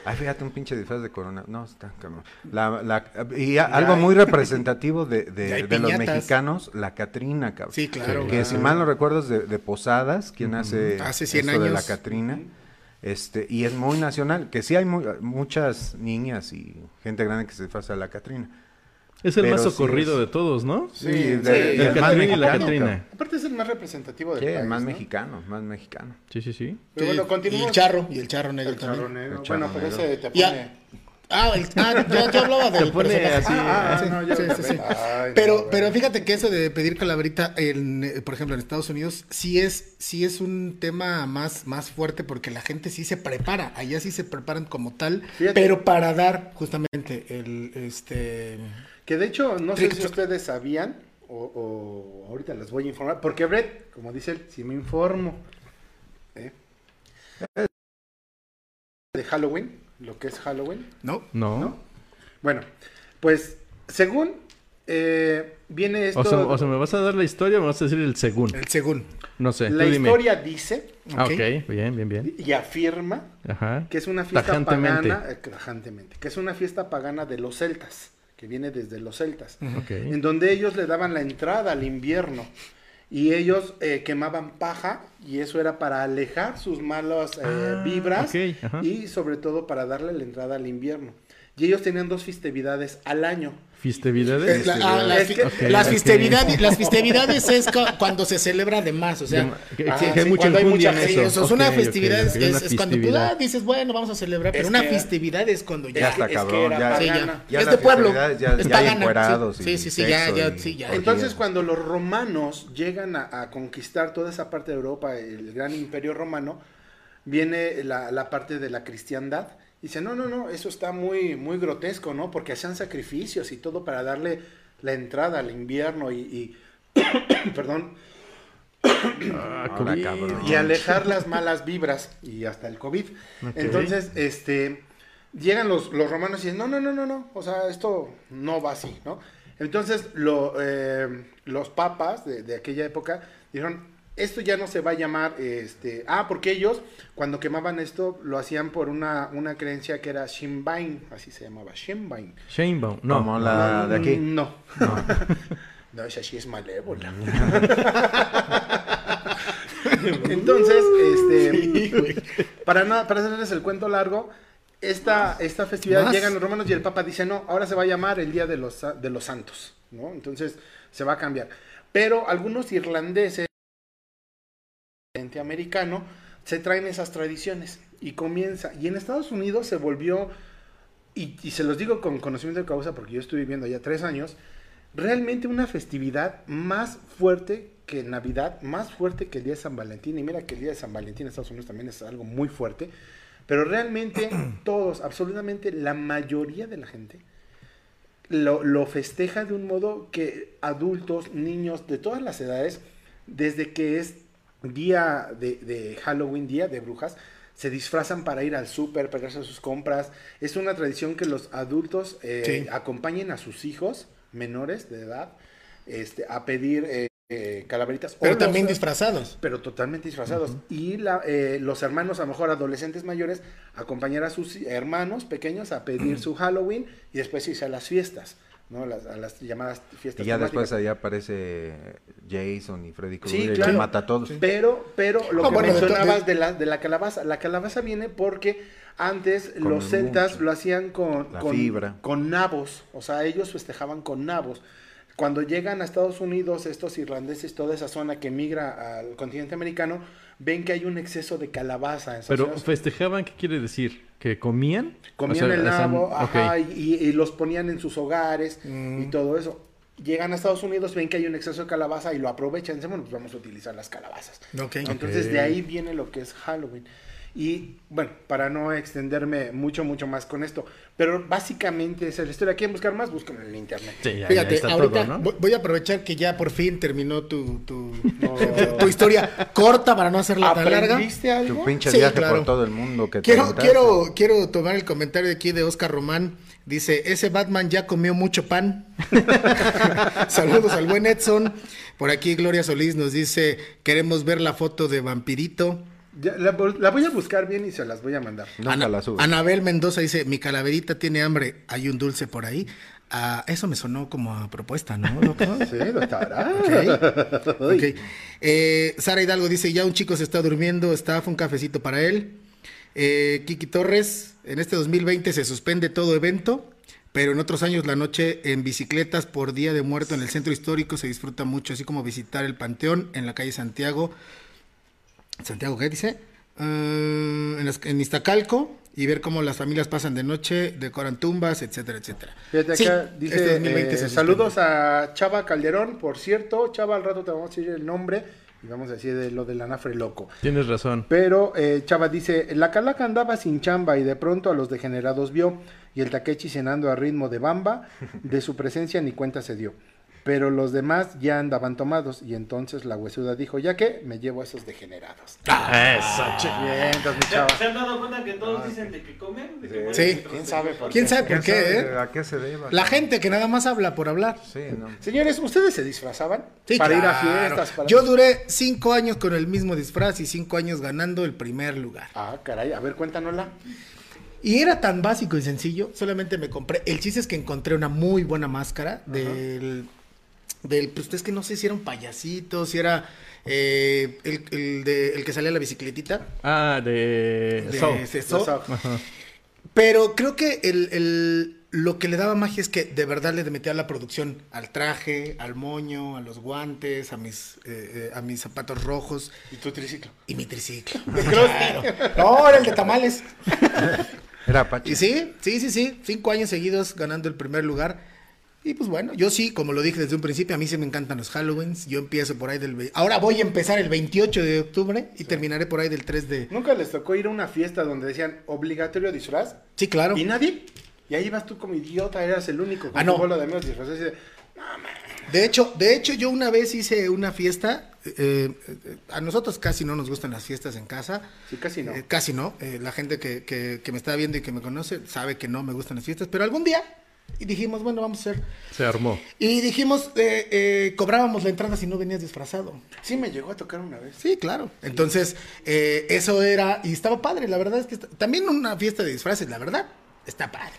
Ay, fíjate, un pinche disfraz de corona. No, está cabrón. La, la, y a- algo muy representativo de, de- de los mexicanos, la Catrina, cabrón. Sí, claro. Que si mal no recuerdo es de, de Posadas, quien hace, Hace 100 esto de la. Catrina. Este, y es muy nacional, que sí hay mu- muchas niñas y gente grande que se disfraza de la Catrina. Es el Pero más sí socorrido es- de todos, ¿no? Sí, de- sí, de- El más Catrín y la Catrina. Aparte es el más representativo del Sí, país, más ¿no? mexicano, más mexicano. Sí, sí, sí. Pero bueno, continuamos. y el charro, y el charro negro El charro también. negro. El charro Bueno, pero negro. ese te Ya. pone... Ah, el- ah, yo, yo hablaba del personaje. así, Ah, sí, no, ya sí, lo sí, sé. sí. Ay, Pero, no, pero fíjate que eso de pedir calaverita, en, por ejemplo, en Estados Unidos, sí es, sí es un tema más, más fuerte porque la gente sí se prepara. Allá sí se preparan como tal, Fíjate. pero para dar justamente el, este... Que de hecho, no sé si ustedes sabían, o, o ahorita les voy a informar, porque Brett, como dice él, sí me informo. ¿eh? De Halloween, lo que es Halloween. ¿No? No. ¿No? Bueno, pues según eh, viene esto, O sea, o sea, ¿me vas a dar la historia o me vas a decir el según? El según. No sé, la tú dime. historia dice Ah, Ok. ok, bien, bien, bien. y afirma Ajá. que es una fiesta Tajantemente. pagana, eh, tajantemente, que es una fiesta pagana de los celtas, que viene desde los celtas. En donde ellos le daban la entrada al invierno y ellos eh, quemaban paja y eso era para alejar sus malas eh, Ah, vibras y sobre todo para darle la entrada al invierno. Y ellos tenían dos festividades al año. ¿Fistevidades? Es la- ah, las, Es fi- que- Ok, las ok. festividades, las festividades es cu- cuando se celebra de más, o sea, Que, que- ah, que hay sí, mucha cuando hay mucha eso. eso una festividad, es, una es cuando tú ah, dices, bueno, vamos a celebrar, pero Es una que- festividad es cuando ya... Ya está es que cabrón, era ya, Sí, ya. pagana. Ya es de pueblo, ya- es ya hay pagana. encuerados sí, y sí, sí, ya, sexo ya, y- sí, ya. Entonces, cuando los romanos llegan a, a conquistar toda esa parte de Europa, el gran imperio romano, viene la, la parte de la cristiandad. Y dice, no, no, no, eso está muy, muy grotesco, ¿no? Porque hacían sacrificios y todo para darle la entrada al invierno y, y- perdón, Ah, y alejar las malas vibras y hasta el COVID. Entonces, este, llegan los, los romanos y dicen, no, no, no, no, no, o sea, esto no va así, ¿no? Entonces, lo, eh, los papas de, de aquella época dijeron, esto ya no se va a llamar, este, ah, porque ellos cuando quemaban esto lo hacían por una, una creencia que era Shinbain, así se llamaba, Shinbain. Shanebaum. No. Como la de aquí. No. No, esa sí es malévola. Entonces, este, para, no, para hacerles el cuento largo, esta, esta festividad Más. llegan los romanos y el Papa dice, no, ahora se va a llamar el Día de los, de los Santos, ¿no? Entonces, se va a cambiar. Pero algunos irlandeses, americano, se traen esas tradiciones y comienza. Y en Estados Unidos se volvió, y, y se los digo con conocimiento de causa porque yo estoy viviendo allá tres años, realmente una festividad más fuerte que Navidad, más fuerte que el día de San Valentín. Y mira que el día de San Valentín en Estados Unidos también es algo muy fuerte. Pero realmente todos, absolutamente la mayoría de la gente, lo, lo festeja de un modo que adultos, niños de todas las edades, desde que es día de, de Halloween, día de brujas, se disfrazan para ir al súper, para hacer sus compras. Es una tradición que los adultos eh, Sí. acompañen a sus hijos menores de edad este, a pedir eh, eh, calaveritas. Pero O también los- disfrazados. pero totalmente disfrazados. Y la, eh, los hermanos, a lo mejor adolescentes mayores, acompañar a sus hermanos pequeños a pedir su Halloween y después irse a las fiestas, ¿no? Las- a las llamadas fiestas. Y ya después ahí aparece Jason y Freddy Sí, Krueger y claro. los mata a todos. Pero, pero lo No, que bueno, mencionabas de- de, la, de la calabaza, la calabaza viene porque antes Con los celtas mucho. lo hacían con, La con, fibra. con nabos, o sea, ellos festejaban con nabos. Cuando llegan a Estados Unidos, estos irlandeses, toda esa zona que migra al continente americano, ven que hay un exceso de calabaza en Pero festejaban, ¿qué quiere decir? ¿Que comían? Comían O sea, el nabo, ajá, y, y los ponían en sus hogares Mm. y todo eso. Llegan a Estados Unidos, ven que hay un exceso de calabaza y lo aprovechan. Dicen, bueno, pues vamos a utilizar las calabazas. Ok. Entonces de ahí viene lo que es Halloween. Y bueno, para no extenderme mucho, mucho más con esto, pero básicamente esa es la historia. ¿Quieren buscar más? Busquen en el internet. Sí, ya, ya Fíjate, está ahorita todo, ¿no? voy- a aprovechar que ya por fin terminó tu, tu, tu historia corta para no hacerla tan larga. ¿Aprendiste algo? Tu pinche Sí, viaje claro. por todo el mundo que Quiero, quiero, quiero tomar el comentario de aquí de Oscar Román. Dice, ese Batman ya comió mucho pan. Saludos al buen Edson. Por aquí Gloria Solís nos dice, queremos ver la foto de Vampirito. Ya, la, la voy a buscar bien y se las voy a mandar. Nunca Ana- la subes. Anabel Mendoza dice, mi calaverita tiene hambre, hay un dulce por ahí. Ah, eso me sonó como a propuesta, ¿no, doctor? Sí, doctora. Ok. Ok. Eh, Sara Hidalgo dice, ya un chico se está durmiendo, está, fue un cafecito para él. Eh, Kiki Torres, en este 2020 se suspende todo evento, pero en otros años la noche en bicicletas por Día de Muerto en el centro histórico se disfruta mucho, así como visitar el Panteón en la calle Santiago. ¿Santiago qué dice? eh, en, las- en Iztacalco y ver cómo las familias pasan de noche, decoran tumbas, etcétera, etcétera. Fíjate Sí, acá, este dice, 2020 eh, se saludos a Chava Calderón, por cierto, Chava, al rato te vamos a decir el nombre y vamos a decir de lo del anafre loco. Tienes razón. Pero eh, Chava dice, la calaca andaba sin chamba y de pronto a los degenerados vio y el Takechi cenando a ritmo de bamba, de su presencia ni cuenta se dio. Pero los demás ya andaban tomados y entonces la huesuda dijo, ya que me llevo a esos degenerados. Bien, entonces mi ¿Se, Chava. se han dado cuenta que todos dicen de que comen? De que Sí. ¿Quién sabe por ¿Quién qué? sabe por ¿Quién qué, sabe eh? ¿A qué se deba? La gente que nada más habla por hablar. Sí, no. Señores, ¿ustedes se disfrazaban? Sí, para ir a fiestas. para- Yo duré cinco años con el mismo disfraz y cinco años ganando el primer lugar. Ah, caray, a ver, cuéntanosla. Y era tan básico y sencillo, solamente me compré. El chiste es que encontré una muy buena máscara del. Del pues es que no sé si era un payasito, si era eh, el, el de- el que salía a la bicicletita. Ah, de... de ese. Pero creo que el, el- lo que le daba magia es que de verdad le metía la producción al traje, al moño, a los guantes, a mis, eh, eh, a mis zapatos rojos ¿Y tu triciclo? y mi triciclo. Claro. No, era el de tamales. Era Apache. Y sí, sí, sí, sí, cinco años seguidos ganando el primer lugar. Y pues bueno, yo sí, como lo dije desde un principio, a mí sí me encantan los Halloweens. Yo empiezo por ahí del... Ahora voy a empezar el 28 de octubre y terminaré por ahí del 3 de... ¿Nunca les tocó ir a una fiesta donde decían obligatorio disfraz? Sí, claro. ¿Y nadie? Y ahí vas tú como idiota, eras el único con Ah, no. tu bola de amigos disfrazados y de, De hecho, de hecho, yo una vez hice una fiesta. eh, eh, a nosotros casi no nos gustan las fiestas en casa. Sí, casi no. Eh, casi no. La gente que, que- que me está viendo y que me conoce sabe que no me gustan las fiestas. Pero algún día, y dijimos, bueno, vamos a hacer. Se armó. Y dijimos, eh, eh, cobrábamos la entrada si no venías disfrazado. Sí me llegó a tocar una vez. Sí, claro. Entonces, eh, eso era. Y estaba padre. La verdad es que. está- también una fiesta de disfraces, la verdad. Está padre.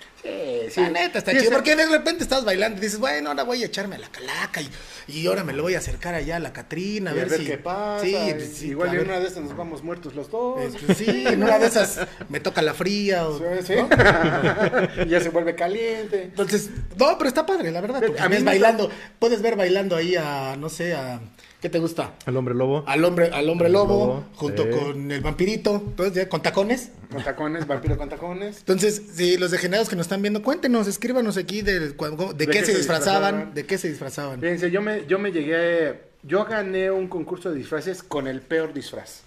Sí, La neta, está Sí, chido. Porque de repente estás bailando y dices, bueno, ahora voy a echarme a la calaca y, y ahora me lo voy a acercar allá a la Catrina. A ver, si... qué pasa. Sí, y pues, sí, igual en una de estas nos vamos muertos los dos. eh, pues, sí, en una de esas me toca la fría. O, Sí, sí. ¿no? ya se vuelve caliente. Entonces, no, pero está padre, la verdad. porque A mí bailando, puedes ver bailando ahí a, no sé, a. ¿Qué te gusta? El hombre lobo. Al hombre, al hombre lobo, Lobo, junto sí. con el vampirito, entonces, ya, con tacones. Con tacones, vampiro con tacones. Entonces, si los degenerados que nos están viendo, cuéntenos, escríbanos aquí de, cu- de, qué, se disfrazaban, disfrazaban? de qué se disfrazaban. Fíjense, yo me, yo me llegué, yo gané un concurso de disfraces con el peor disfraz.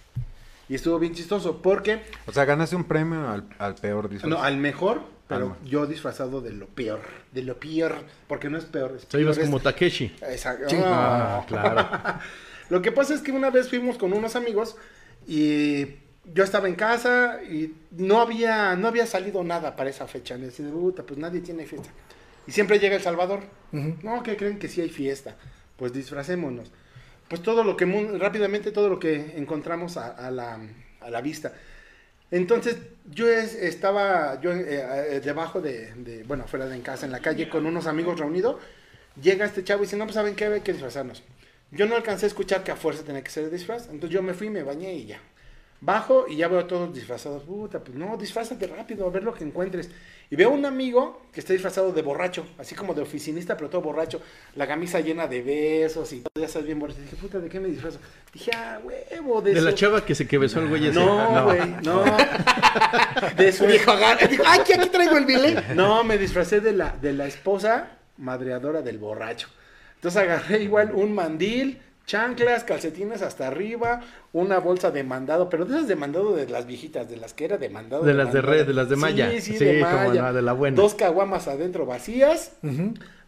Y estuvo bien chistoso porque, O sea, ganaste un premio al, al peor disfraz. no, al mejor, pero Al- yo disfrazado de lo peor, de lo peor, porque no es peor. Es ibas como Takeshi. Exacto. Ah, claro. Lo que pasa es que una vez fuimos con unos amigos y yo estaba en casa y no había, no había salido nada para esa fecha. Le decía, "Puta, pues nadie tiene fiesta. Y siempre llega El Salvador. No, que creen que sí hay fiesta. Pues disfracémonos. Pues todo lo que, rápidamente todo lo que encontramos a, a la, a la vista. Entonces yo es- estaba yo eh, eh, debajo de, bueno, fuera de en casa, en la calle, con unos amigos reunidos. Llega este chavo y dice, no, pues saben qué, hay que disfrazarnos. Yo no alcancé a escuchar que a fuerza tenía que ser disfraz. Entonces yo me fui, me bañé y ya. Bajo y ya veo a todos disfrazados. Puta, pues no, disfrázate rápido, a ver lo que encuentres. Y veo un amigo que está disfrazado de borracho, así como de oficinista, pero todo borracho. La camisa llena de besos y todo, ya estás bien borracho. Dije, puta, ¿de qué me disfrazo? Dije, ah, huevo, de, De la chava que se que besó el güey ese. No, güey, no. De su Dijo, agarra- dijo, ay, aquí traigo el bile. no, me disfracé de la, de la esposa madreadora del borracho. Entonces agarré igual un mandil, chanclas, calcetines hasta arriba, una bolsa de mandado, pero de esas de mandado de las viejitas, de las que era de mandado. De las de red, de las de malla. Sí, sí, Sí, de malla. no, de la buena. Dos caguamas adentro vacías,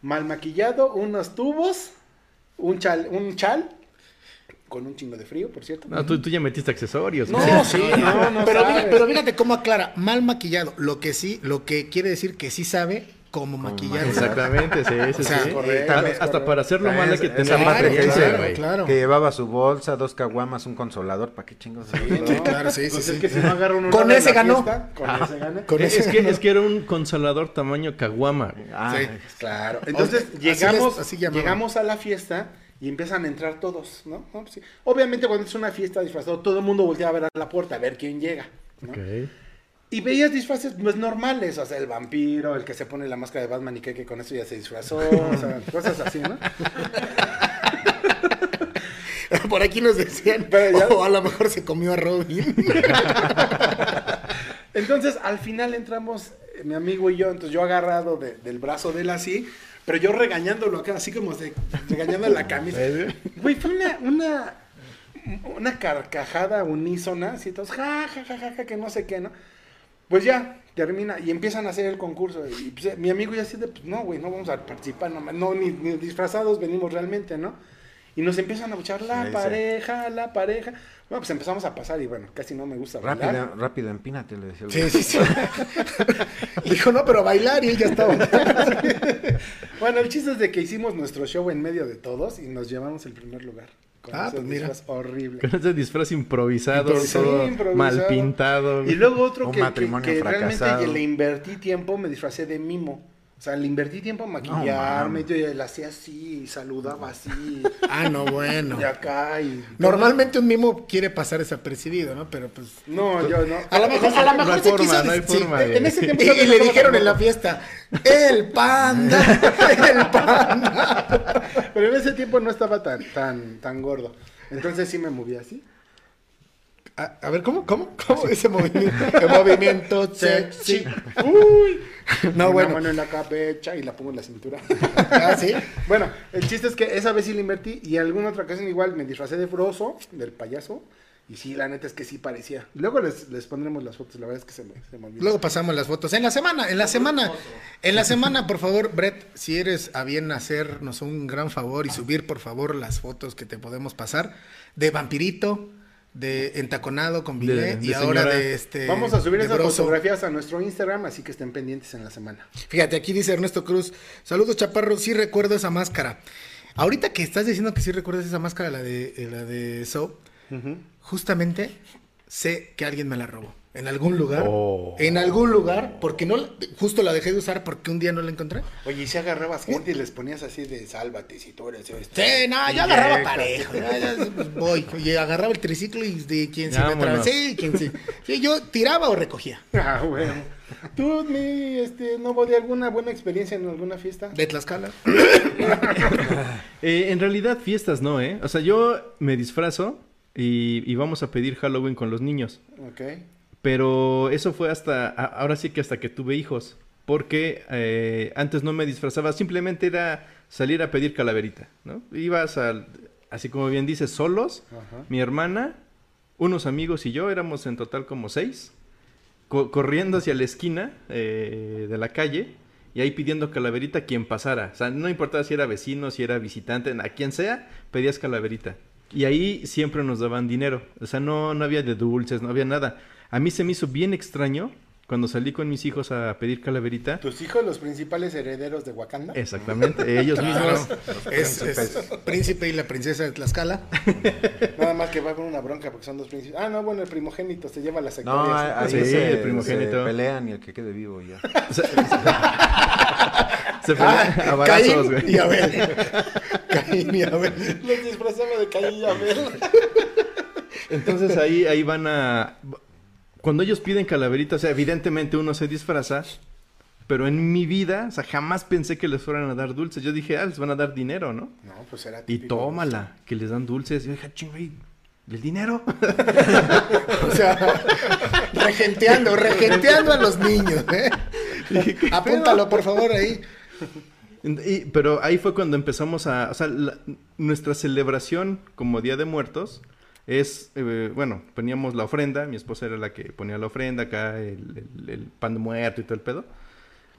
mal maquillado, unos tubos, un chal, un chal, con un chingo de frío, por cierto. No, tú, tú ya metiste accesorios. No, güey. sí, no, no pero, sabes. mira- pero fíjate cómo aclara, mal maquillado. Lo que sí, lo que quiere decir que sí sabe cómo maquillar. Exactamente, sí, sí, O sea, sí. correcto, Hasta- para hacerlo mal hay que Esa tener parte que claro, dice, claro, güey. claro. Que llevaba su bolsa, dos caguamas, un consolador. ¿Para qué chingos? Sí, claro, sí, sí, Pues sí. es que si no agarra uno Con ese ganó. fiesta, con ese. Con Es, que, es que era un consolador tamaño caguama. Ah, Sí. Claro. Entonces llegamos, les- así llamaban. llegamos a la fiesta y empiezan a entrar todos, ¿no? Pues. Obviamente cuando es una fiesta disfrazado, todo el mundo voltea a ver a la puerta a ver quién llega. ¿no? Ok. Y veías disfraces pues normales, o sea, el vampiro, el que se pone la máscara de Batman y cree que con eso ya se disfrazó, o sea, cosas así, ¿no? Por aquí nos decían, Pero ya- o a lo mejor se comió a Robin. Entonces, al final entramos, eh, mi amigo y yo, entonces yo agarrado de- del brazo de él así, pero yo regañándolo acá, así como de, regañando la camisa. Güey, fue una, una, una carcajada unísona, así todos, ja, ja, ja, ja, ja, que no sé qué, ¿no? Pues ya, termina, y empiezan a hacer el concurso, y pues, eh, mi amigo ya así de, pues no, güey, no vamos a participar, no, no ni, ni disfrazados venimos realmente, ¿no? Y nos empiezan a buchar la pareja, la pareja. Bueno, pues empezamos a pasar y bueno, casi no me gusta bailar. Rápido, rápido, empínate, le decía el Sí, sí, sí. Dijo, no, pero bailar y él ya estaba. Bueno, el chiste es de que hicimos nuestro show en medio de todos y nos llevamos el primer lugar. Con Ah, ese pues mira. disfraz horrible. Con ese disfraz improvisado, Improvisado. todo improvisado. mal pintado. Y luego otro Un que, que- matrimonio que realmente fracasado. le invertí tiempo, me disfracé de mimo. O sea, le invertí tiempo a maquillarme, mames. yo le hacía así, y saludaba así, Ah, no, bueno. y acá, y... Normalmente un mimo quiere pasar desapercibido, ¿no? Pero pues. No, yo no. A lo mejor, a lo mejor No hay se forma, quiso no hay forma sí, de- en ese tiempo Y- le dijeron en la fiesta, el panda, el panda. Pero en ese tiempo no estaba tan, tan, tan gordo. Entonces sí me movía así. A, a ver, ¿cómo? ¿Cómo? ¿Cómo ese movimiento? El movimiento sexy. Uy. No, Una bueno. mano en la cabeza y la pongo en la cintura. Ah, sí. Bueno, el chiste es que esa vez sí le invertí y alguna otra ocasión igual me disfracé de Frozo, del payaso. Y sí, la neta es que sí parecía. Luego les, les pondremos las fotos, la verdad es que se me, se me olvidó. Luego pasamos las fotos. En la semana, en la semana, en la semana, por favor, Brett, si eres a bien hacernos un gran favor y subir, por favor, las fotos que te podemos pasar de vampirito, de entaconado con De- Billet y ahora señora. de este. Vamos a subir esas Broso. fotografías a nuestro Instagram, así que estén pendientes en la semana. Fíjate, aquí dice Ernesto Cruz, saludos Chaparro, sí recuerdo esa máscara. Ahorita que estás diciendo que sí recuerdas esa máscara, la de eh, la de So, justamente sé que alguien me la robó. En algún lugar. Oh. En algún lugar, porque no, justo la dejé de usar porque un día no la encontré. Oye, y si agarrabas gente y les ponías así de sálvate si tú eres este. Sí, no, yo agarraba parejo. ya, ya, pues, voy. Y agarraba el triciclo y de quien se me atravesé, sí, quien sí. Sí, yo tiraba o recogía. Ah, bueno. ¿Tú, mi, este, no hubo de alguna buena experiencia en alguna fiesta? De Tlaxcala. Eh, en realidad, fiestas no, ¿eh? O sea, yo me disfrazo y, y vamos a pedir Halloween con los niños. Ok. Pero eso fue hasta, ahora sí que hasta que tuve hijos. Porque eh, antes no me disfrazaba, simplemente era salir a pedir calaverita, ¿no? Ibas al, así como bien dices, solos, Ajá. mi hermana, unos amigos y yo, éramos en total como seis, co- corriendo hacia la esquina eh, de la calle y ahí pidiendo calaverita a quien pasara. O sea, no importaba si era vecino, si era visitante, a quien sea, pedías calaverita. Y ahí siempre nos daban dinero. O sea, no, no había de dulces, no había nada. A mí se me hizo bien extraño cuando salí con mis hijos a pedir calaverita. ¿Tus hijos los principales herederos de Wakanda? Exactamente, ellos mismos. Es, es príncipe y la princesa de Tlaxcala. Nada más que va a haber una bronca porque son dos príncipes. Ah, no, bueno, el primogénito se lleva las No, hectáreas. ahí Sí, se, el primogénito. se pelean y el que quede vivo ya. Se fue a balazos, Caín güey. y Abel. Caín y Abel. Los disfrazaba de Caín y Abel. Entonces ahí, ahí van a... Cuando ellos piden calaverita, o sea, evidentemente uno se disfraza, pero en mi vida, o sea, jamás pensé que les fueran a dar dulces. Yo dije, ah, les van a dar dinero, ¿no? No, pues era Y típico. tómala, que les dan dulces. Y yo dije, ching, güey, ¿el dinero? O sea, regenteando, regenteando a los niños. ¿eh? Apúntalo, por favor, ahí. Y- pero ahí fue cuando empezamos a... O sea, la- nuestra celebración como Día de Muertos es... eh, bueno, poníamos la ofrenda. Mi esposa era la que ponía la ofrenda acá, el, el- el pan de muerto y todo el pedo.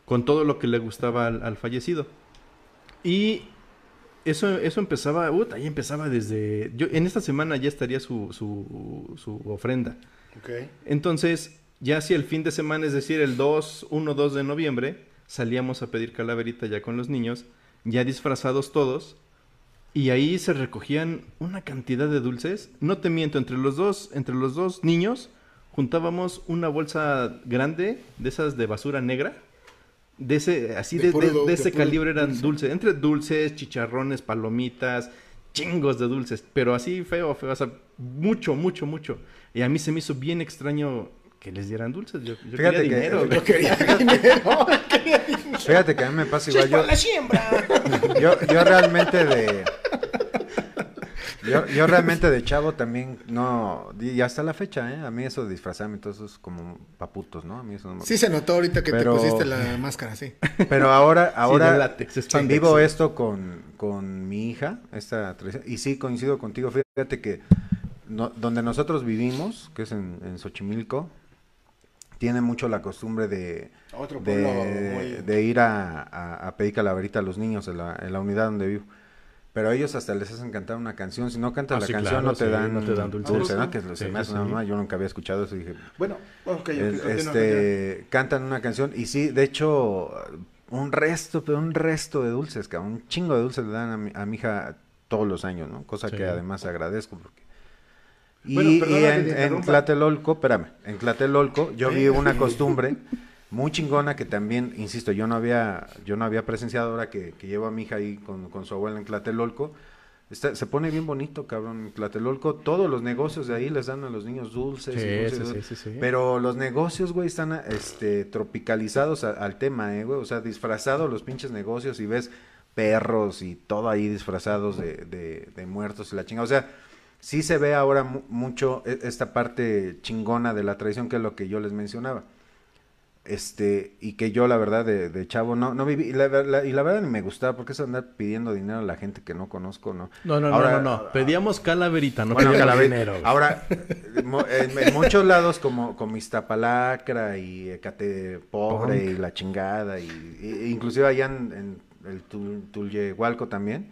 Con todo lo que le gustaba al, al fallecido. Y eso, eso empezaba... ut, ahí empezaba desde... Yo, en esta semana ya estaría su, su, su ofrenda. Ok. Entonces, ya hacia el fin de semana, es decir, el 2, 1, 2 de noviembre, salíamos a pedir calaverita ya con los niños, ya disfrazados todos, y ahí se recogían una cantidad de dulces. No te miento, entre los dos, entre los dos niños, juntábamos una bolsa grande de esas de basura negra. De ese, así De de, ese calibre eran dulce. dulces, entre dulces, chicharrones, palomitas, chingos de dulces, pero así feo, feo, o sea, mucho, mucho, mucho. Y a mí se me hizo bien extraño que les dieran dulces. Yo, yo Fíjate quería que- dinero. yo. Quería dinero. Fíjate que a mí me pasa igual. Yo, la siembra. yo, yo realmente de, Yo, yo realmente de chavo también no, y hasta la fecha, ¿eh? A mí eso de disfrazarme, todo eso es como paputos, ¿no? A mí eso no me Sí se notó ahorita que Pero- te pusiste la máscara, sí. Pero ahora, ahora látex, spandex, vivo sí. esto con, con mi hija, esta y sí coincido contigo, fíjate que no- donde nosotros vivimos, que es en, en Xochimilco, tiene mucho la costumbre de, Otro de, muy- de ir a, a- a pedir calaverita a los niños en la, en la unidad donde vivo. Pero a ellos hasta les hacen cantar una canción. Si no cantas Ah, la sí, canción, claro, no te sí, dan, no te dan dulces. ¿no? Que se Sí, me hace sí, una mamá, Yo nunca había escuchado eso y dije, Bueno, ok, el- continúa, este, cantan una canción y sí, de hecho, un resto, pero un resto de dulces, cabrón, un chingo de dulces le dan a mi, a mi hija todos los años, ¿no? Cosa Sí. que además agradezco porque... Y, Bueno, y en, en. Tlatelolco, espérame, en Tlatelolco yo vi una costumbre muy chingona que también, insisto, yo no había, yo no había presenciado ahora que, que llevo a mi hija ahí con, con su abuela en Tlatelolco. Está- se pone bien bonito, cabrón, en Tlatelolco. Todos los negocios de ahí les dan a los niños dulces. y Sí, dulces, sí, dulces. sí, sí. Pero los negocios, güey, están este, tropicalizados a- al tema, eh, güey. O sea, disfrazados los pinches negocios y ves perros y todo ahí disfrazados de, de- de muertos y la chingada. O sea, sí se ve ahora mu- mucho e- esta parte chingona de la tradición, que es lo que yo les mencionaba. Este, y que yo la verdad de, de chavo no, no viví, y la, y la verdad ni me gustaba, porque es andar pidiendo dinero a la gente que no conozco, ¿no? No, no, Ahora- no, no, no. Pedíamos calaverita, no bueno, pedíamos dinero. Ahora, en, en muchos lados como, como Iztapalacra y Ecate Pobre y la chingada, y, y- inclusive allá en, en el Tul- Tulyehualco también,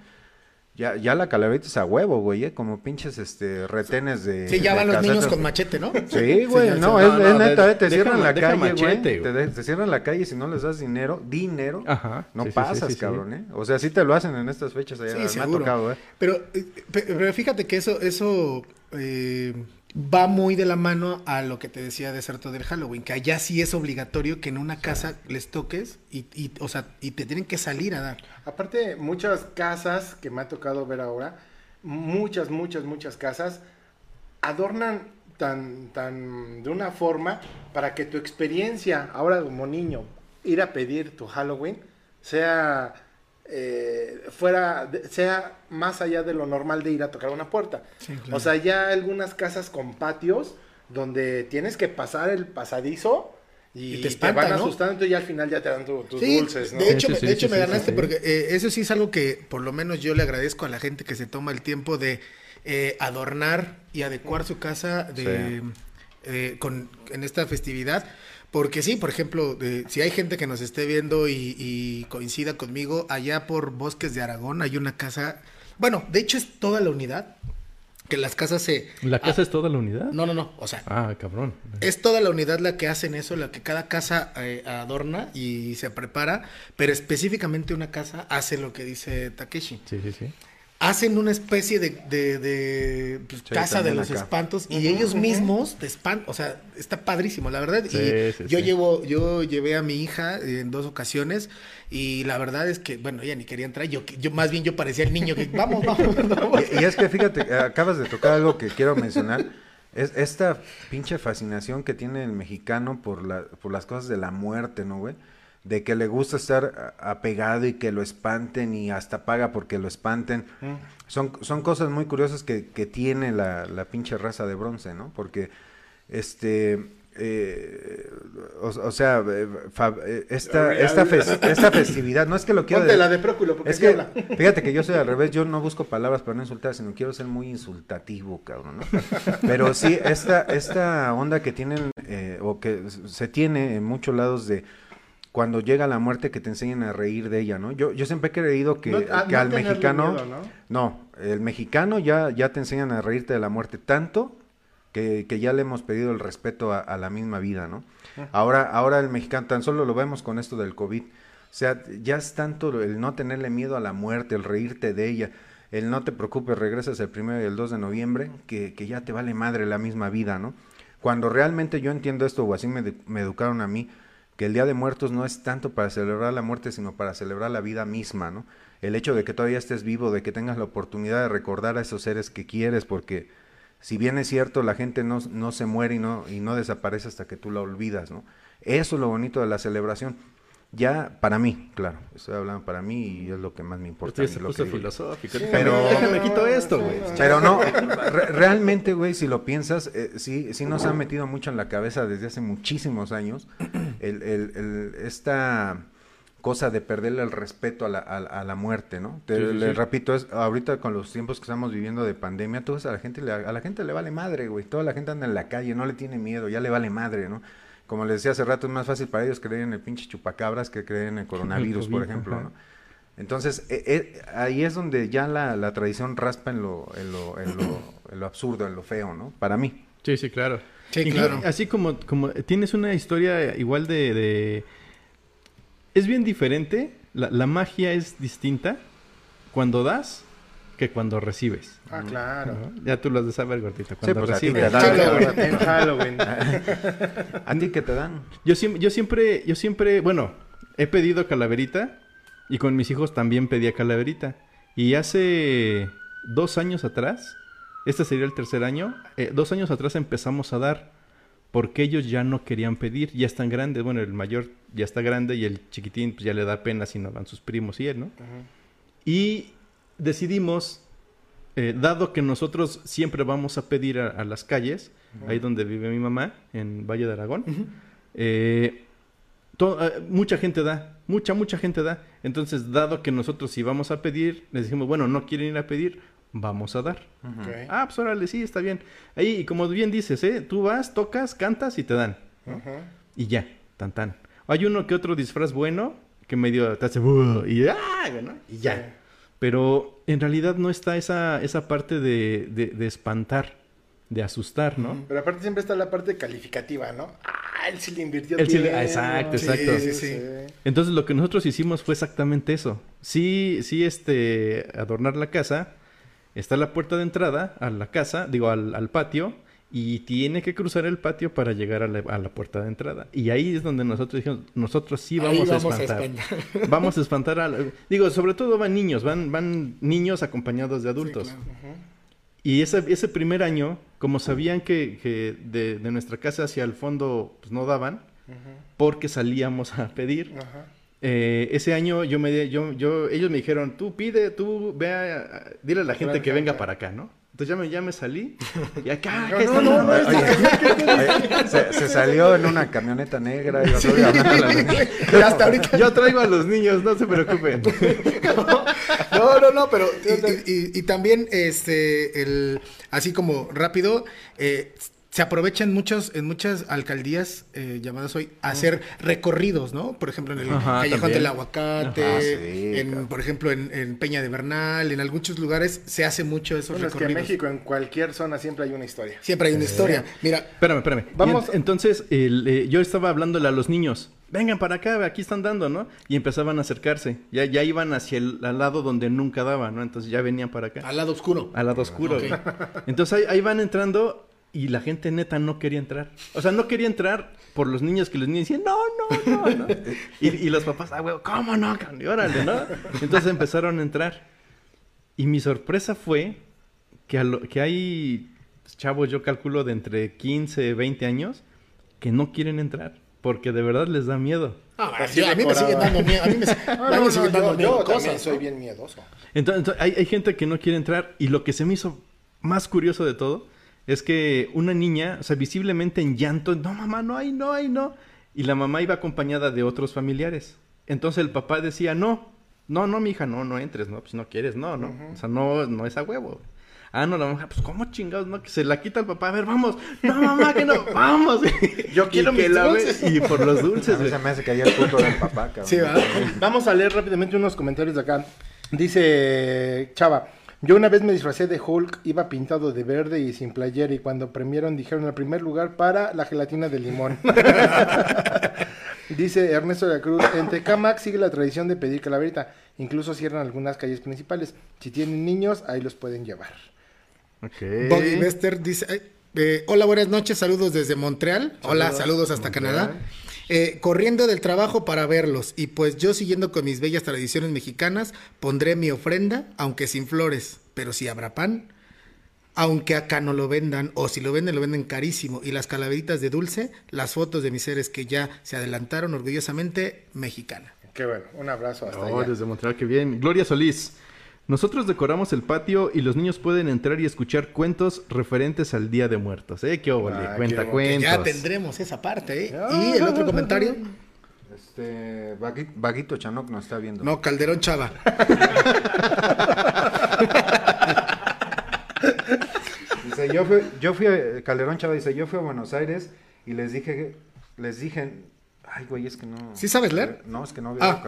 ya, ya la calaverita es a huevo, güey, ¿eh? como pinches este retenes de Sí, ya de van los niños con machete, ¿no? Sí, güey, sí, no, es, No, es no, neta, de- eh, te deja cierran la calle, machete, güey, te, güey. de- te cierran la calle si no les das dinero, dinero, Ajá, no sí, pasas, sí, sí. cabrón, ¿eh? O sea, sí te lo hacen en estas fechas, allá, Sí, me ha tocado, ¿eh? Pero, eh, pe- pero fíjate que eso, eso eh, va muy de la mano a lo que te decía de cierto del Halloween, que allá sí es obligatorio que en una casa les toques y, y, o sea, y te tienen que salir a dar. Aparte, muchas casas que me ha tocado ver ahora, muchas, muchas, muchas casas adornan tan, tan de una forma para que tu experiencia ahora como niño ir a pedir tu Halloween sea eh, fuera sea más allá de lo normal de ir a tocar una puerta. Sí, claro. O sea, ya algunas casas con patios donde tienes que pasar el pasadizo y, Y te van ¿no? asustando y ya al final ya te dan tu- tus Sí, dulces, ¿no? de hecho, Sí, me- sí, de sí, hecho sí, me sí, ganaste sí. porque eh, eso sí es algo que por lo menos yo le agradezco a la gente que se toma el tiempo de eh, adornar y adecuar su casa de, eh, con, en esta festividad. Porque sí, por ejemplo, eh, si hay gente que nos esté viendo y, y coincida conmigo, allá por Bosques de Aragón hay una casa, bueno, de hecho es toda la unidad, que las casas se... ¿La casa es toda la unidad? No, no, no, o sea, Ah, cabrón. es toda la unidad la que hacen eso, la que cada casa eh, adorna y se prepara, pero específicamente una casa hace lo que dice Takeshi. Sí, sí, sí. Hacen una especie de, de- de, pues, Sí, casa de los acá. espantos y ellos mismos te espantan, o sea, está padrísimo, la verdad. Sí, y sí, yo sí. llevo, yo llevé a mi hija en dos ocasiones y la verdad es que, bueno, ella ni quería entrar, yo, yo más bien yo parecía el niño que vamos, vamos, vamos. Y, y es que fíjate, acabas de tocar algo que quiero mencionar. Es esta pinche fascinación que tiene el mexicano por, la, por las cosas de la muerte, ¿no, güey? De que le gusta estar apegado y que lo espanten y hasta paga porque lo espanten. Son, son cosas muy curiosas que, que tiene la, la pinche raza de bronce, ¿no? Porque, este, eh, o, o sea, eh, fa- eh, esta, esta, fes- esta festividad, no es que lo quiera... Ponte de- la de Próculo, porque es que, habla. fíjate que yo soy al revés, yo no busco palabras para no insultar, sino quiero ser muy insultativo, cabrón, ¿no? Pero sí, esta, esta onda que tienen, eh, o que se tiene en muchos lados de cuando llega la muerte que te enseñan a reír de ella, ¿no? Yo, yo siempre he creído que, No- ah, que no al mexicano, miedo, ¿no? no, el mexicano ya, ya te enseñan a reírte de la muerte tanto que, que ya le hemos pedido el respeto a, a la misma vida, ¿no? Ahora, ahora el mexicano, tan solo lo vemos con esto del COVID, o sea, ya es tanto el no tenerle miedo a la muerte, el reírte de ella, el no te preocupes, regresas el primero y el 2 de noviembre, que, que ya te vale madre la misma vida, ¿no? Cuando realmente yo entiendo esto, o así me, me educaron a mí, que el Día de Muertos no es tanto para celebrar la muerte, sino para celebrar la vida misma, ¿no? El hecho de que todavía estés vivo, de que tengas la oportunidad de recordar a esos seres que quieres, porque si bien es cierto, la gente no, no se muere y no, y no desaparece hasta que tú la olvidas, ¿no? Eso es lo bonito de la celebración. Ya para mí, claro, estoy hablando para mí y es lo que más me importa. se lo que filosófico. Pero- Déjame, quito esto, güey. Pero no, re- realmente, güey, si lo piensas, eh, sí, sí nos han metido mucho en la cabeza desde hace muchísimos años el, el- el- esta cosa de perderle el respeto a la, a, a la muerte, ¿no? Te, Sí, sí, le sí. repito, es ahorita con los tiempos que estamos viviendo de pandemia, tú ves a la gente, le- a la gente le vale madre, güey. Toda la gente anda en la calle, no le tiene miedo, ya le vale madre, ¿no? Como les decía hace rato, es más fácil para ellos creer en el pinche chupacabras que creer en el coronavirus, por COVID, ejemplo. ¿no? Entonces, eh, eh, ahí es donde ya la, la tradición raspa en lo, en, lo, en, lo, en lo absurdo, en lo feo, ¿no? Para mí. Sí, sí, claro. Sí, claro. Así como, como tienes una historia igual de... de- Es bien diferente, la, la magia es distinta cuando das que cuando recibes. Ah, claro. ¿no? Ya tú lo has de saber, gordita. Cuando pues, a ti recibes. te dan, Halloween. cabrón. En Halloween. ¿A ti qué te dan? Yo, siem- yo siempre, yo siempre, bueno, he pedido calaverita y con mis hijos también pedía calaverita. Y hace dos años atrás, este sería el tercer año, eh, dos años atrás empezamos a dar porque ellos ya no querían pedir, ya están grandes, bueno, el mayor ya está grande y el chiquitín pues, ya le da pena si no van sus primos y él, ¿no? Y decidimos, eh, dado que nosotros siempre vamos a pedir a, a las calles, ahí donde vive mi mamá, en Valle de Aragón, eh, to- eh, mucha gente da, mucha, mucha gente da. Entonces, dado que nosotros si vamos a pedir, les dijimos, bueno, no quieren ir a pedir, vamos a dar. Ok. Ah, pues órale, sí, está bien. Ahí, y como bien dices, ¿eh? Tú vas, tocas, cantas y te dan. Y ya, tan tan. Hay uno que otro disfraz bueno que medio te hace y, ¡ah! ¿no? y ya. Pero en realidad no está esa, esa parte de, de- de espantar, de asustar, ¿no? Pero aparte siempre está la parte calificativa, ¿no? Ah, él sí le invirtió Él sí le- tiempo. ah, exacto, Sí, exacto. sí, sí. Entonces lo que nosotros hicimos fue exactamente eso. Sí, sí, este, adornar la casa. Está la puerta de entrada a la casa, digo, al, al patio, y tiene que cruzar el patio para llegar a la, a la puerta de entrada. Y ahí es donde nosotros dijimos, nosotros sí vamos, vamos a a espantar. vamos a espantar a... la- Digo, sobre todo van niños, van, van niños acompañados de adultos. Y ese, ese primer año, como sabían que, que de, de nuestra casa hacia el fondo pues, no daban, porque salíamos a pedir, Ajá. eh, ese año yo me, yo, yo, ellos me dijeron, tú pide, tú ve, a- a- dile a la gente que venga para acá, ¿no? Entonces ya me, ya me salí y acá, ¿qué No, no, no, se, salió en una camioneta negra y. Y hasta ahorita. Yo traigo a los niños, no se preocupen. No, no, no, pero y, y- y también este el así como rápido eh, se aprovechan muchos en muchas alcaldías eh, llamadas hoy a hacer recorridos, ¿no? Por ejemplo, en el Ajá, callejón también. del aguacate, Ajá, sí, en, claro. por ejemplo en, en Peña de Bernal, en algunos lugares se hace mucho esos Bueno, es que en recorridos. México, en cualquier zona, siempre hay una historia. Siempre hay una historia. Mira, Espérame, espérame. Vamos- entonces, el, eh, yo estaba hablándole a los niños. Vengan para acá, aquí están dando, ¿no? Y empezaban a acercarse. Ya, ya iban hacia el al lado donde nunca daban, ¿no? Entonces ya venían para acá. al lado oscuro. Al lado oscuro. Entonces ahí, ahí van entrando y la gente neta no quería entrar. O sea, no quería entrar por los niños que los niños decían, no, no, no, no. Y, y los papás, ah, güey, ¿cómo no? Y órale, ¿no? Entonces empezaron a entrar. Y mi sorpresa fue que, a lo- que hay chavos, yo calculo, de entre 15, 20 años, que no quieren entrar. Porque de verdad les da miedo. Ah, Así yo- a mí me siguen dando miedo. A mí me, Ah, a mí no, me no, siguen dando yo, miedo yo cosas, también soy ¿no? bien miedoso. Entonces, entonces, hay, hay gente que no quiere entrar y lo que se me hizo más curioso de todo es que una niña, o sea, visiblemente en llanto, no mamá, no hay, no hay, no. Y la mamá iba acompañada de otros familiares. Entonces el papá decía, no, no, no, mi hija, no, no entres, no, pues no quieres, no, no. O sea, no, no es a huevo. Ah, no, la mamá, pues ¿cómo chingados? No, que se la quita el papá, a ver, vamos. No, mamá, que no, vamos. Yo quiero que mis la ve- dulces. Y por los dulces, A mí se me hace que el puto del papá, cabrón. Sí, ¿verdad? Vamos a leer rápidamente unos comentarios de acá. Dice Chava, yo una vez me disfracé de Hulk, iba pintado de verde y sin playera y cuando premiaron dijeron el primer lugar para la gelatina de limón. Dice Ernesto de la Cruz, en Tecamac sigue la tradición de pedir calaverita, incluso cierran algunas calles principales. Si tienen niños, ahí los pueden llevar. Ok. Bobby Bester dice, eh, hola, buenas noches, saludos desde Montreal. hola, saludos hasta Canadá. Eh, corriendo del trabajo para verlos y pues yo siguiendo con mis bellas tradiciones mexicanas pondré mi ofrenda, aunque sin flores, pero si habrá pan. aunque acá no lo vendan, o si lo venden, lo venden carísimo. Y las calaveritas de dulce, las fotos de mis seres que ya se adelantaron orgullosamente, mexicana. Qué bueno, un abrazo hasta Oh, allá. desde Montreal, qué bien. Gloria Solís. Nosotros decoramos el patio y los niños pueden entrar y escuchar cuentos referentes al Día de Muertos. ¿Eh? ¿Qué óvole? Ah, Cuenta cuentos. ya tendremos esa parte, ¿eh? Y el otro comentario, Este, Vaguito Chanoc nos está viendo. no, Calderón Chava. Dice, yo fui, yo fui a- Calderón Chava dice, yo fui a Buenos Aires y les dije, les dije, ay güey, es que no. ¿Sí sabes leer? No, es que no había Ah.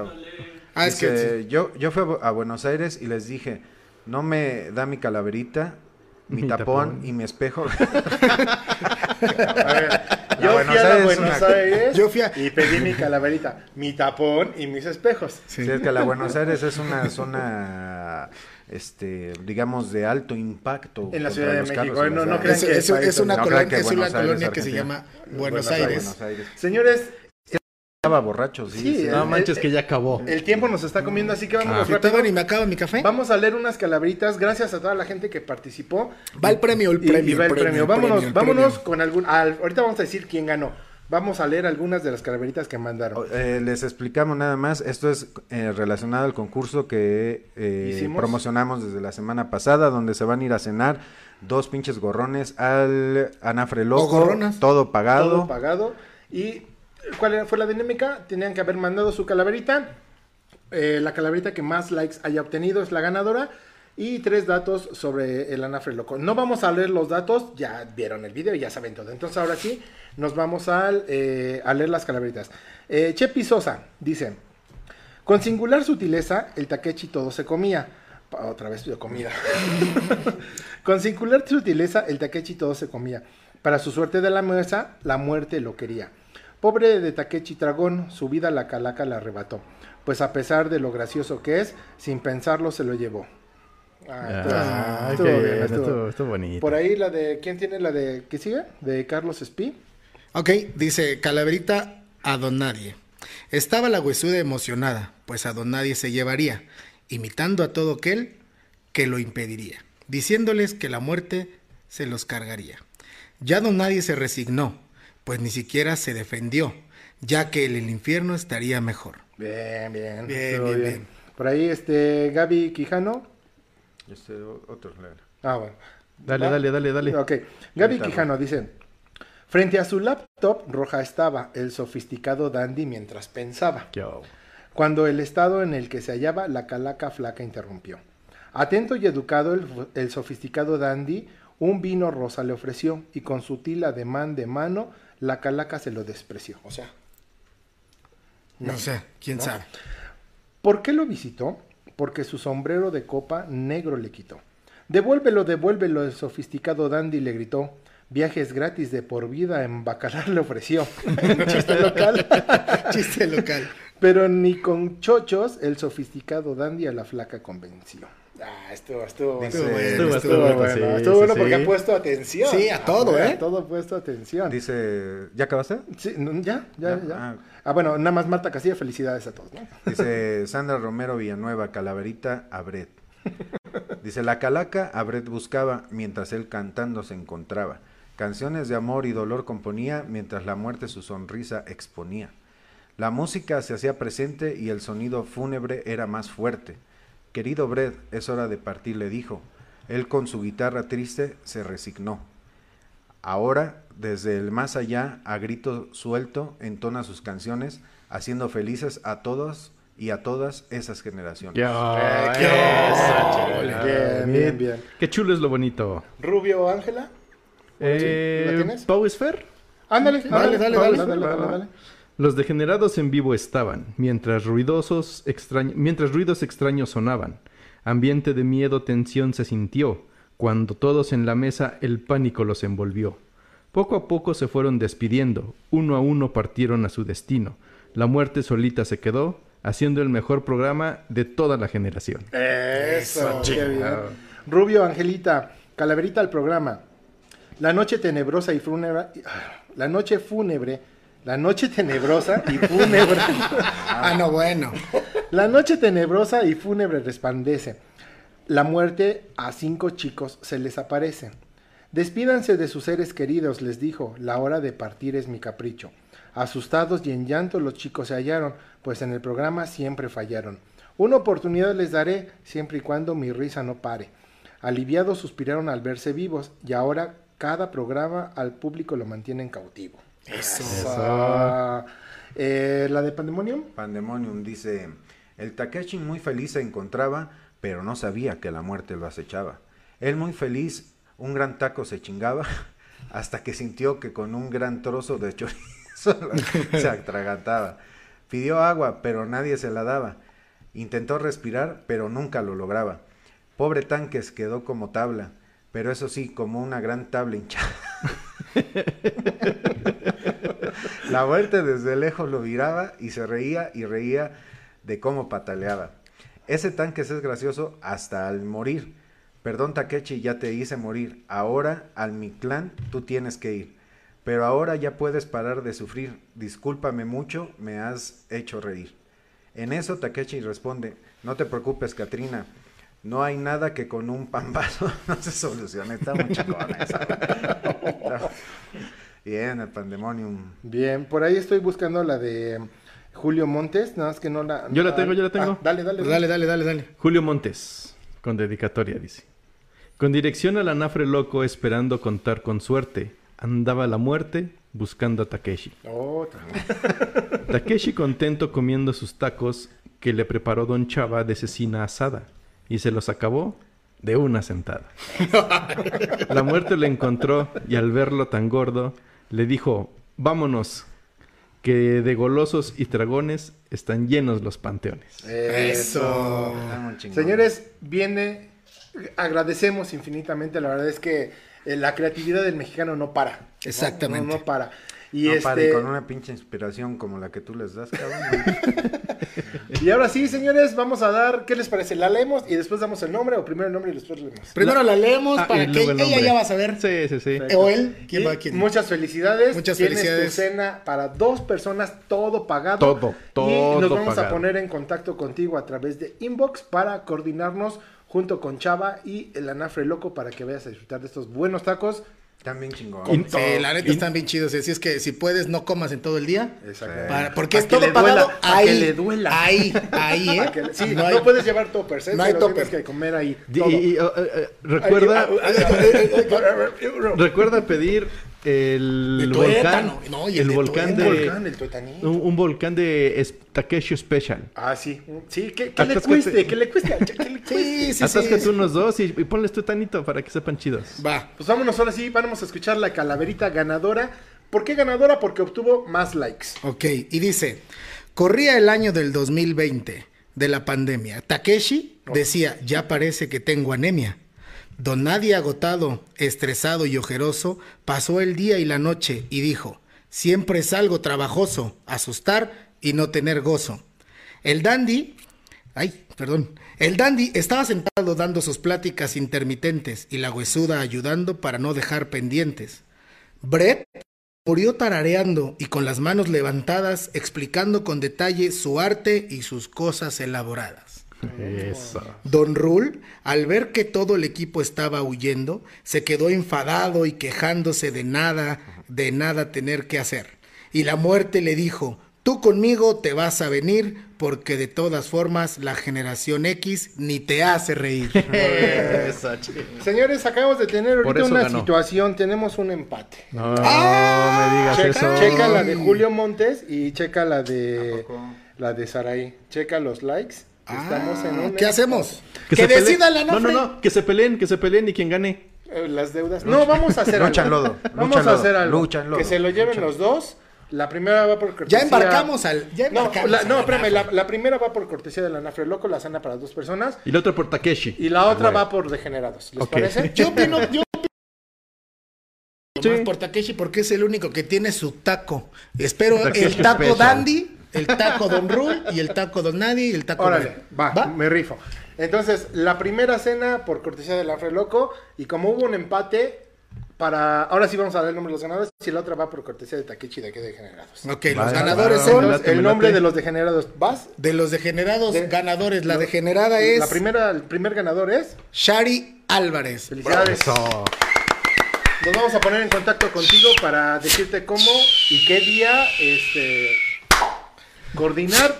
Ah, es que yo, yo fui a Bu- a Buenos Aires y les dije, no me da mi calaverita, mi, Mi tapón, tapón. y mi espejo. A ver, yo Buenos fui a Aires Buenos una- Aires Yo fui a- y pedí mi calaverita, mi tapón y mis espejos. Sí. Sí, es que la Buenos Aires es una zona, este, digamos, de alto impacto. En la Ciudad de México, carros en no- la no ciudad. crean Es, que es- el país es una no colonia, es una colonia que se llama Buenos Buenos Aires. Buenos Aires. Señores, Estaba borracho, sí. Sí, sí. No el- manches el- que ya acabó. el tiempo nos está comiendo, así que vamos Ah. Rápido. ni me acaba mi café, Vamos a leer unas calaveritas, gracias a toda la gente que participó. va el premio, el Y- premio. y va el premio. Vámonos, el vámonos premio. con algún. al- ahorita vamos a decir quién ganó. Vamos a leer algunas de las calaveritas que mandaron. Eh, les explicamos nada más, esto es eh, relacionado al concurso que eh, promocionamos desde la semana pasada, donde se van a ir a cenar dos pinches gorrones al Anafre Loco, gorronas. todo pagado. Todo pagado. ¿Y cuál fue la dinámica? Tenían que haber mandado su calaverita. Eh, la calaverita que más likes haya obtenido es la ganadora. Y tres datos sobre el anafre loco. No vamos a leer los datos, ya vieron el video y ya saben todo. Entonces ahora sí, nos vamos eh, a leer las calaveritas. Eh, Chepi Sosa dice, con singular sutileza, el taquechi todo se comía. Otra vez pido comida. Con singular sutileza, el Takechi todo se comía. Para su suerte de la mesa, la muerte lo quería. Pobre de Takechi Dragón, su vida la calaca la arrebató. Pues a pesar de lo gracioso que es, sin pensarlo se lo llevó. Ah, estuvo- Ah, estuvo bien, bien, estuvo- estuvo- estuvo bonito. Por ahí la de. ¿Quién tiene la de. ¿Qué sigue? De Carlos Espí. Ok, dice Calaverita a Don Nadie. Estaba la huesuda emocionada, pues a Don Nadie se llevaría, imitando a todo aquel que lo impediría, diciéndoles que la muerte se los cargaría. Ya Don Nadie se resignó, pues ni siquiera se defendió, ya que en el infierno estaría mejor. Bien, bien. Bien, bien, bien. Por ahí este Gaby Quijano. Este, otro. Ah, bueno. Dale, Va. dale, dale, dale. Ok. Gaby Quijano dice: Frente a su laptop roja estaba el sofisticado dandy mientras pensaba. Hubo. Cuando el estado en el que se hallaba la calaca flaca interrumpió. Atento y educado, el, el sofisticado dandy un vino rosa le ofreció y con sutil ademán de mano la calaca se lo despreció. O sea, No sé, quién ¿No? sabe. ¿Por qué lo visitó? Porque su sombrero de copa negro le quitó. Devuélvelo, devuélvelo, el sofisticado dandy le gritó. Viajes gratis de por vida en Bacalar le ofreció. Chiste local. Chiste local. Pero ni con chochos el sofisticado dandy a la flaca convenció. Ah, estuvo, estuvo, Dice- estuvo bueno. Estuvo, Estuvo, estuvo bueno, bueno, sí, estuvo sí, bueno sí. porque ha puesto atención. Sí, a todo, Ah, ¿eh? A todo ha puesto atención. Dice, ¿ya acabaste? Sí, no, ya, ya, Ya, ya. ah. Ah, bueno, nada más Marta Casilla, felicidades a todos, ¿no? Dice Sandra Romero Villanueva, Calaverita a Brett. Dice, la calaca a Brett buscaba mientras él cantando se encontraba. Canciones de amor y dolor componía mientras la muerte su sonrisa exponía. La música se hacía presente y el sonido fúnebre era más fuerte. Querido Brett, es hora de partir, le dijo. Él con su guitarra triste se resignó. Ahora, desde el más allá, a grito suelto, entona sus canciones, haciendo felices a todos y a todas esas generaciones. Qué. Bien, bien, bien. Qué chulo es lo bonito. Rubio Ángela. Eh, ¿La tienes? Pau Esfer. Ándale, Dale, dale, dale, dale. dale, dale, dale. Los degenerados en vivo estaban, mientras ruidosos mientras ruidos extraños sonaban. Ambiente de miedo, tensión se sintió, cuando todos en la mesa el pánico los envolvió. Poco a poco se fueron despidiendo, uno a uno partieron a su destino. La muerte solita se quedó, haciendo el mejor programa de toda la generación. Eso, qué bien. Rubio Angelita, calaverita al programa. La noche tenebrosa y fúnebre. La noche fúnebre. La noche tenebrosa y fúnebre. Ah, no, bueno. La noche tenebrosa y fúnebre resplandece. La muerte a cinco chicos se les aparece. Despídanse de sus seres queridos, les dijo, la hora de partir es mi capricho. Asustados y en llanto los chicos se hallaron, pues en el programa siempre fallaron. Una oportunidad les daré, siempre y cuando mi risa no pare. Aliviados suspiraron al verse vivos, y ahora cada programa al público lo mantienen cautivo. Eso. Eh, ¿La de Pandemonium? Pandemonium dice, el Takeshi muy feliz se encontraba, pero no sabía que la muerte lo acechaba. Él muy feliz, un gran taco se chingaba, hasta que sintió que con un gran trozo de chorizo se atragantaba. Pidió agua, pero nadie se la daba. Intentó respirar, pero nunca lo lograba. Pobre Tanques quedó como tabla, pero eso sí, como una gran tabla hinchada. La muerte desde lejos lo miraba y se reía y reía de cómo pataleaba. Ese tanques es gracioso hasta al morir. Perdón Takechi, ya te hice morir. Ahora al mi clan tú tienes que ir. Pero ahora ya puedes parar de sufrir. Discúlpame mucho, me has hecho reír. En eso Takechi responde, no te preocupes Katrina, no hay nada que con un pambazo no se solucione. Está muy chingona esa. Bien, el pandemonium. Bien, por ahí estoy buscando la de Julio Montes, nada más que no la... Yo la tengo, yo la tengo. Ah, dale, dale. Pues dale, dale, dale, dale. Julio Montes, con dedicatoria, dice. Con dirección al anafre loco, esperando contar con suerte, andaba la muerte buscando a Takeshi. Otra. Takeshi contento comiendo sus tacos que le preparó Don Chava de cecina asada y se los acabó de una sentada. La muerte le encontró y al verlo tan gordo le dijo, vámonos, que de golosos y dragones están llenos los panteones. Eso. Señores, viene, agradecemos infinitamente, la verdad es que eh, la creatividad del mexicano no para. ¿no? Exactamente. No, no para. Y No, este, pare, con una pinche inspiración como la que tú les das, cabrón. y ahora sí, señores, vamos a dar, ¿qué les parece? ¿La leemos y después damos el nombre o primero el nombre y después leemos? Primero la leemos Ah, para y que el ella ya va a saber. Sí, sí, sí. O él. ¿Quién Y va? ¿Quién? Muchas felicidades. Muchas Tienes felicidades. tu cena para dos personas, todo pagado. Todo, Y todo nos vamos a poner en contacto contigo a través de inbox para coordinarnos junto con Chava y el Anafre Loco para que vayas a disfrutar de estos buenos tacos. También chingón. Sí, la neta están bien chidos. Así es que si puedes, no comas en todo el día. Para- porque es que todo le pagado duela, ahí. que le duela. Ahí, ahí, ¿eh? Para que- sí, no puedes llevar toppers, ¿eh? no hay Te lo topper. Tienes que comer ahí. Di- todo. y- y, uh, uh, uh, recuerda, recuerda recuerda pedir el De volcán, tuétano, no, y el el de volcán tuétano. de, volcán, el tuetanito. un, un volcán de es- Takeshi Special. Ah, sí. Sí, que, que le cueste, que le cueste. Que le cueste. Sí, sí, Atáscate sí. unos dos y, y ponles tuetanito para que sepan chidos. Va. Pues vámonos ahora sí, vamos a escuchar la calaverita ganadora. ¿Por qué ganadora? Porque obtuvo más likes. Ok, y dice, corría el año del 2020 de la pandemia. Takeshi decía, ya parece que tengo anemia. Don Nadie agotado, estresado y ojeroso, pasó el día y la noche y dijo, siempre es algo trabajoso, asustar y no tener gozo. El dandy, ay, perdón, el dandy estaba sentado dando sus pláticas intermitentes y la huesuda ayudando para no dejar pendientes. Brett Murió tarareando y con las manos levantadas, explicando con detalle su arte y sus cosas elaboradas. Eso. Don Rule, al ver que todo el equipo estaba huyendo, se quedó enfadado y quejándose de nada, de nada tener que hacer. Y la muerte le dijo, tú conmigo te vas a venir porque de todas formas la generación X ni te hace reír. Señores, acabamos de tener Por ahorita una ganó. situación. Tenemos un empate. No, ¡Ah! me digas Checa, eso. checa la de Julio Montes y checa la de la de Saraí. Checa los likes. Estamos en un ¿Qué hacemos? Que, Que, se peleen. decida la No, no, no, que se peleen, que se peleen y quien gane. Eh, Las deudas. No, vamos a hacer algo. lodo, Vamos a lodo, hacer algo. lucha en lodo, que se lo lleven lucha. los dos. La primera va por cortesía. Ya embarcamos al... Ya No, embarcamos la- al no, espérame. La, la primera va por cortesía de la Nafre Loco, la cena para dos personas. Y el otro por Takeshi. Y la otra va por degenerados. ¿Les parece? Yo opino, yo opino Sí. más por Takeshi porque es el único que tiene su taco. Espero Takeshi el taco Special. Dandy, el taco Don Rule y el taco Don Nadie y el taco Órale, Brett. va, me rifo. Entonces, la primera cena por cortesía del Nafre Loco. Y como hubo un empate, para. Ahora sí vamos a dar el nombre de los ganadores. Y la otra va por cortesía de Takechi de aquí de Degenerados. Ok, los ganadores vale, son el nombre de los degenerados. ¿Vas? de los degenerados De- ganadores. La lo- degenerada es La primera, el primer ganador es. Shari Álvarez. Felicidades. Nos vamos a poner en contacto contigo para decirte cómo y qué día este coordinar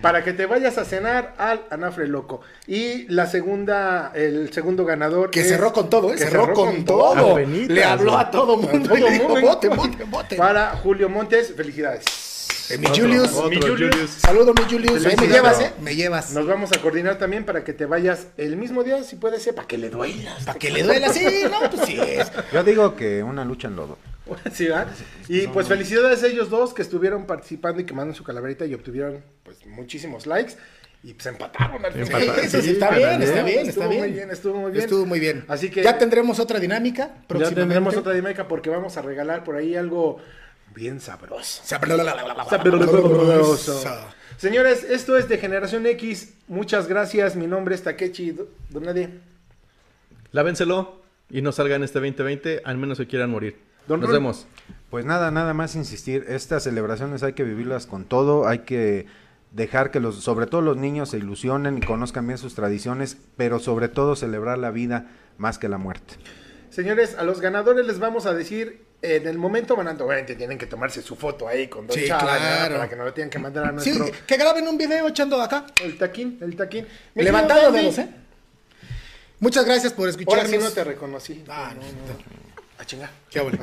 para que te vayas a cenar al Anafre Loco. Y la segunda, el segundo ganador Que es- cerró con todo, ¿eh? que Cerró, con, todo. Apenitas, Le habló a todo mundo. todo y le dijo, mundo. vote, vote, vote. para Julio Montes. Felicidades. Eh, mi Julius. Otro, Mi Julius. Julius. Saludo, mi Julius. Ahí me llevas, ¿eh? Me llevas. Nos vamos a coordinar también para que te vayas el mismo día, si puede ser, para que le duelas. Para que le duela, sí, no, pues sí es. Yo digo que una lucha en lodo. Sí, ¿verdad? Y pues felicidades a ellos dos que estuvieron participando y que mandan su calaverita y obtuvieron pues muchísimos likes. Y pues empataron al final. Sí, sí, sí, está bien, bien. está bien, Estuvo está bien. muy bien, estuvo muy bien. Estuvo muy bien. Así que- ya tendremos otra dinámica Ya tendremos otra dinámica porque vamos a regalar por ahí algo bien sabroso. Sabroso. Señores, esto es de Generación X. Muchas gracias. Mi nombre es Takechi. Do- Don Nadie. Lávenselo y no salgan este 2020, al menos que quieran morir. Don Nos vemos. Pues nada, nada más insistir, estas celebraciones hay que vivirlas con todo, hay que dejar que los, sobre todo los niños se ilusionen y conozcan bien sus tradiciones, pero sobre todo celebrar la vida más que la muerte. Señores, a los ganadores les vamos a decir en el momento ganando. Obviamente tienen que tomarse su foto ahí con Don Sí, claro. Para que nos lo tengan que mandar a Sí, nuestro. que graben un video echando acá. El taquín, el taquín. Mi Levantando dedos. ¿eh? Muchas gracias por Ahora escucharnos. sí no te reconocí. Ah, no, no. A chingar. Qué bueno.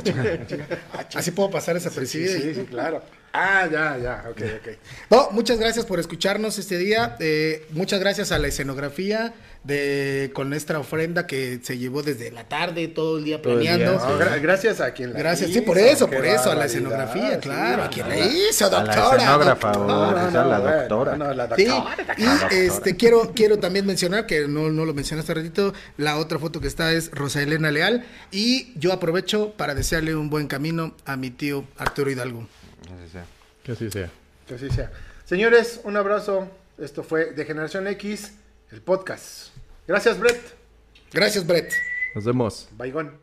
Así puedo pasar esa Sí, sí, sí, claro. Ah, ya, ya, ok, ok. No, muchas gracias por escucharnos este día. Eh, muchas gracias a la escenografía de con esta ofrenda que se llevó desde la tarde, todo el día Todo el día, planeando. sí. Gra- gracias a quien la Gracias, hizo. sí, por eso, por eso, a la escenografía, sí, claro, a quien la hizo, A la doctora. no, la doctora. no, la Sí, doctora. y este quiero quiero también mencionar que no, no lo mencioné hace ratito, la otra foto que está es Rosa Elena Leal y yo aprovecho para desearle un buen camino a mi tío Arturo Hidalgo. Así sea. Que así sea. Que así sea. Señores, un abrazo. Esto fue de Generación X, el podcast. Gracias, Brett. Gracias, Brett. Nos vemos. Baigón.